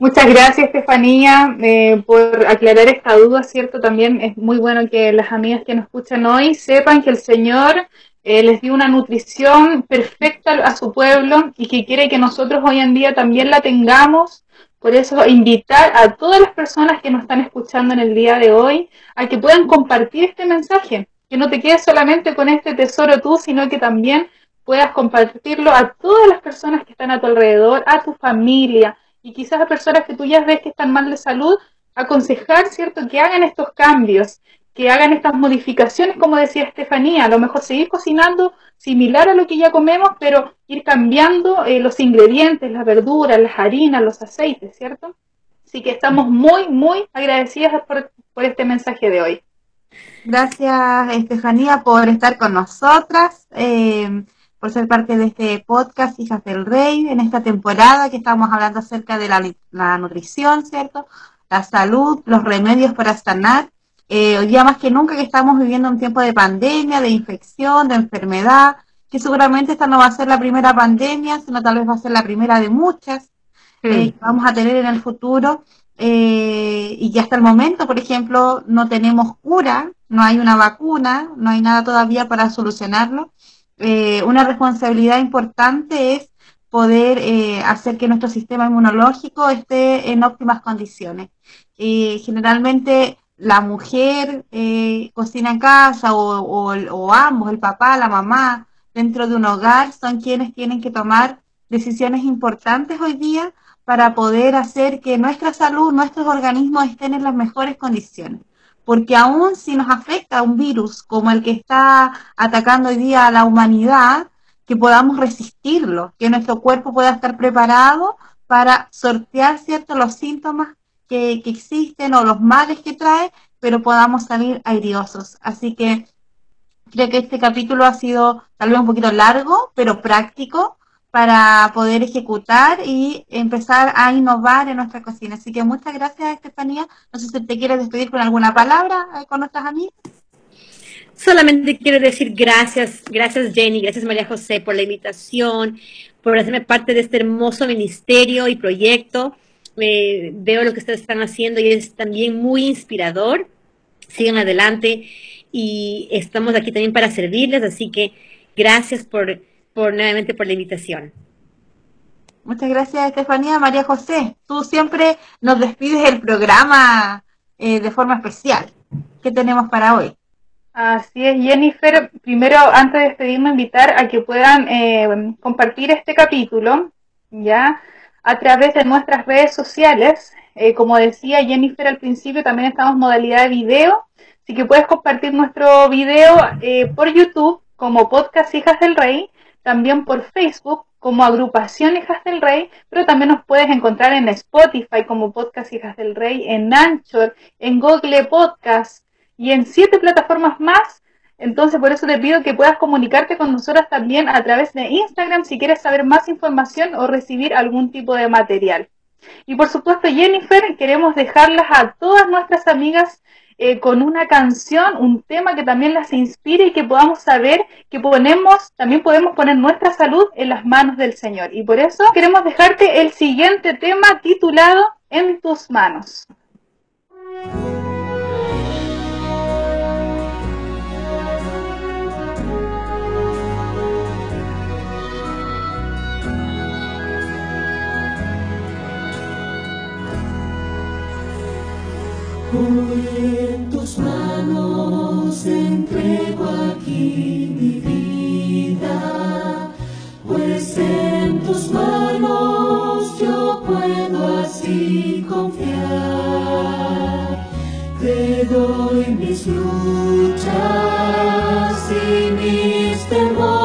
Muchas gracias, Estefanía, eh, por aclarar esta duda, ¿cierto? También es muy bueno que las amigas que nos escuchan hoy sepan que el Señor eh, les dio una nutrición perfecta a su pueblo y que quiere que nosotros hoy en día también la tengamos. Por eso, invitar a todas las personas que nos están escuchando en el día de hoy a que puedan compartir este mensaje, que no te quedes solamente con este tesoro tú, sino que también puedas compartirlo a todas las personas que están a tu alrededor, a tu familia y quizás a personas que tú ya ves que están mal de salud, aconsejar, ¿cierto?, que hagan estos cambios, que hagan estas modificaciones, como decía Estefanía, a lo mejor seguir cocinando similar a lo que ya comemos, pero ir cambiando eh, los ingredientes, las verduras, las harinas, los aceites, ¿cierto? Así que estamos muy, muy agradecidas por, este mensaje de hoy. Gracias, Estefanía, por estar con nosotras. Eh, por ser parte de este podcast Hijas del Rey en esta temporada que estamos hablando acerca de la, nutrición, ¿cierto? La salud, los remedios para sanar. Eh, hoy día más que nunca que estamos viviendo un tiempo de pandemia, de infección, de enfermedad, que seguramente esta no va a ser la primera pandemia, sino tal vez va a ser la primera de muchas eh, que vamos a tener en el futuro. Eh, y que hasta el momento, por ejemplo, no tenemos cura, no hay una vacuna, no hay nada todavía para solucionarlo. Eh, una responsabilidad importante es poder eh, hacer que nuestro sistema inmunológico esté en óptimas condiciones. Generalmente la mujer eh, cocina en casa o, o, ambos, el papá, la mamá, dentro de un hogar, son quienes tienen que tomar decisiones importantes hoy día para poder hacer que nuestra salud, nuestros organismos estén en las mejores condiciones porque aún si nos afecta un virus como el que está atacando hoy día a la humanidad, que podamos resistirlo, que nuestro cuerpo pueda estar preparado para sortear ciertos los síntomas que, que, existen o los males que trae, pero podamos salir airiosos. Así que creo que este capítulo ha sido tal vez un poquito largo, pero práctico, para poder ejecutar y empezar a innovar en nuestra cocina. Así que muchas gracias, Estefanía. No sé si te quieres despedir con alguna palabra eh, con nuestras amigas. Solamente quiero decir gracias, gracias Jenny, gracias María José por la invitación, por hacerme parte de este hermoso ministerio y proyecto. Eh, veo lo que ustedes están haciendo y es también muy inspirador. Sigan adelante y estamos aquí también para servirles, así que gracias por por nuevamente por la invitación. Muchas gracias, Estefanía. María José, tú siempre nos despides el programa eh, de forma especial. ¿Qué tenemos para hoy? Así es, Jennifer. Primero, antes de despedirme, invitar a que puedan eh, compartir este capítulo, ¿ya? A través de nuestras redes sociales. Eh, como decía Jennifer al principio, también estamos en modalidad de video. Así que puedes compartir nuestro video por YouTube como Podcast Hijas del Rey también por Facebook como agrupación Hijas del Rey, pero también nos puedes encontrar en Spotify como Podcast Hijas del Rey, en Anchor, en Google Podcast y en siete plataformas más. Entonces, por eso te pido que puedas comunicarte con nosotras también a través de Instagram si quieres saber más información o recibir algún tipo de material. Y por supuesto, Jennifer, queremos dejarlas a todas nuestras amigas eh, con una canción, un tema que también las inspire y que podamos saber que ponemos, también podemos poner nuestra salud en las manos del Señor. Y por eso queremos dejarte el siguiente tema titulado En tus manos. Tus manos entrego aquí mi vida, pues en tus manos yo puedo así confiar. Te doy mis luchas y mis temores,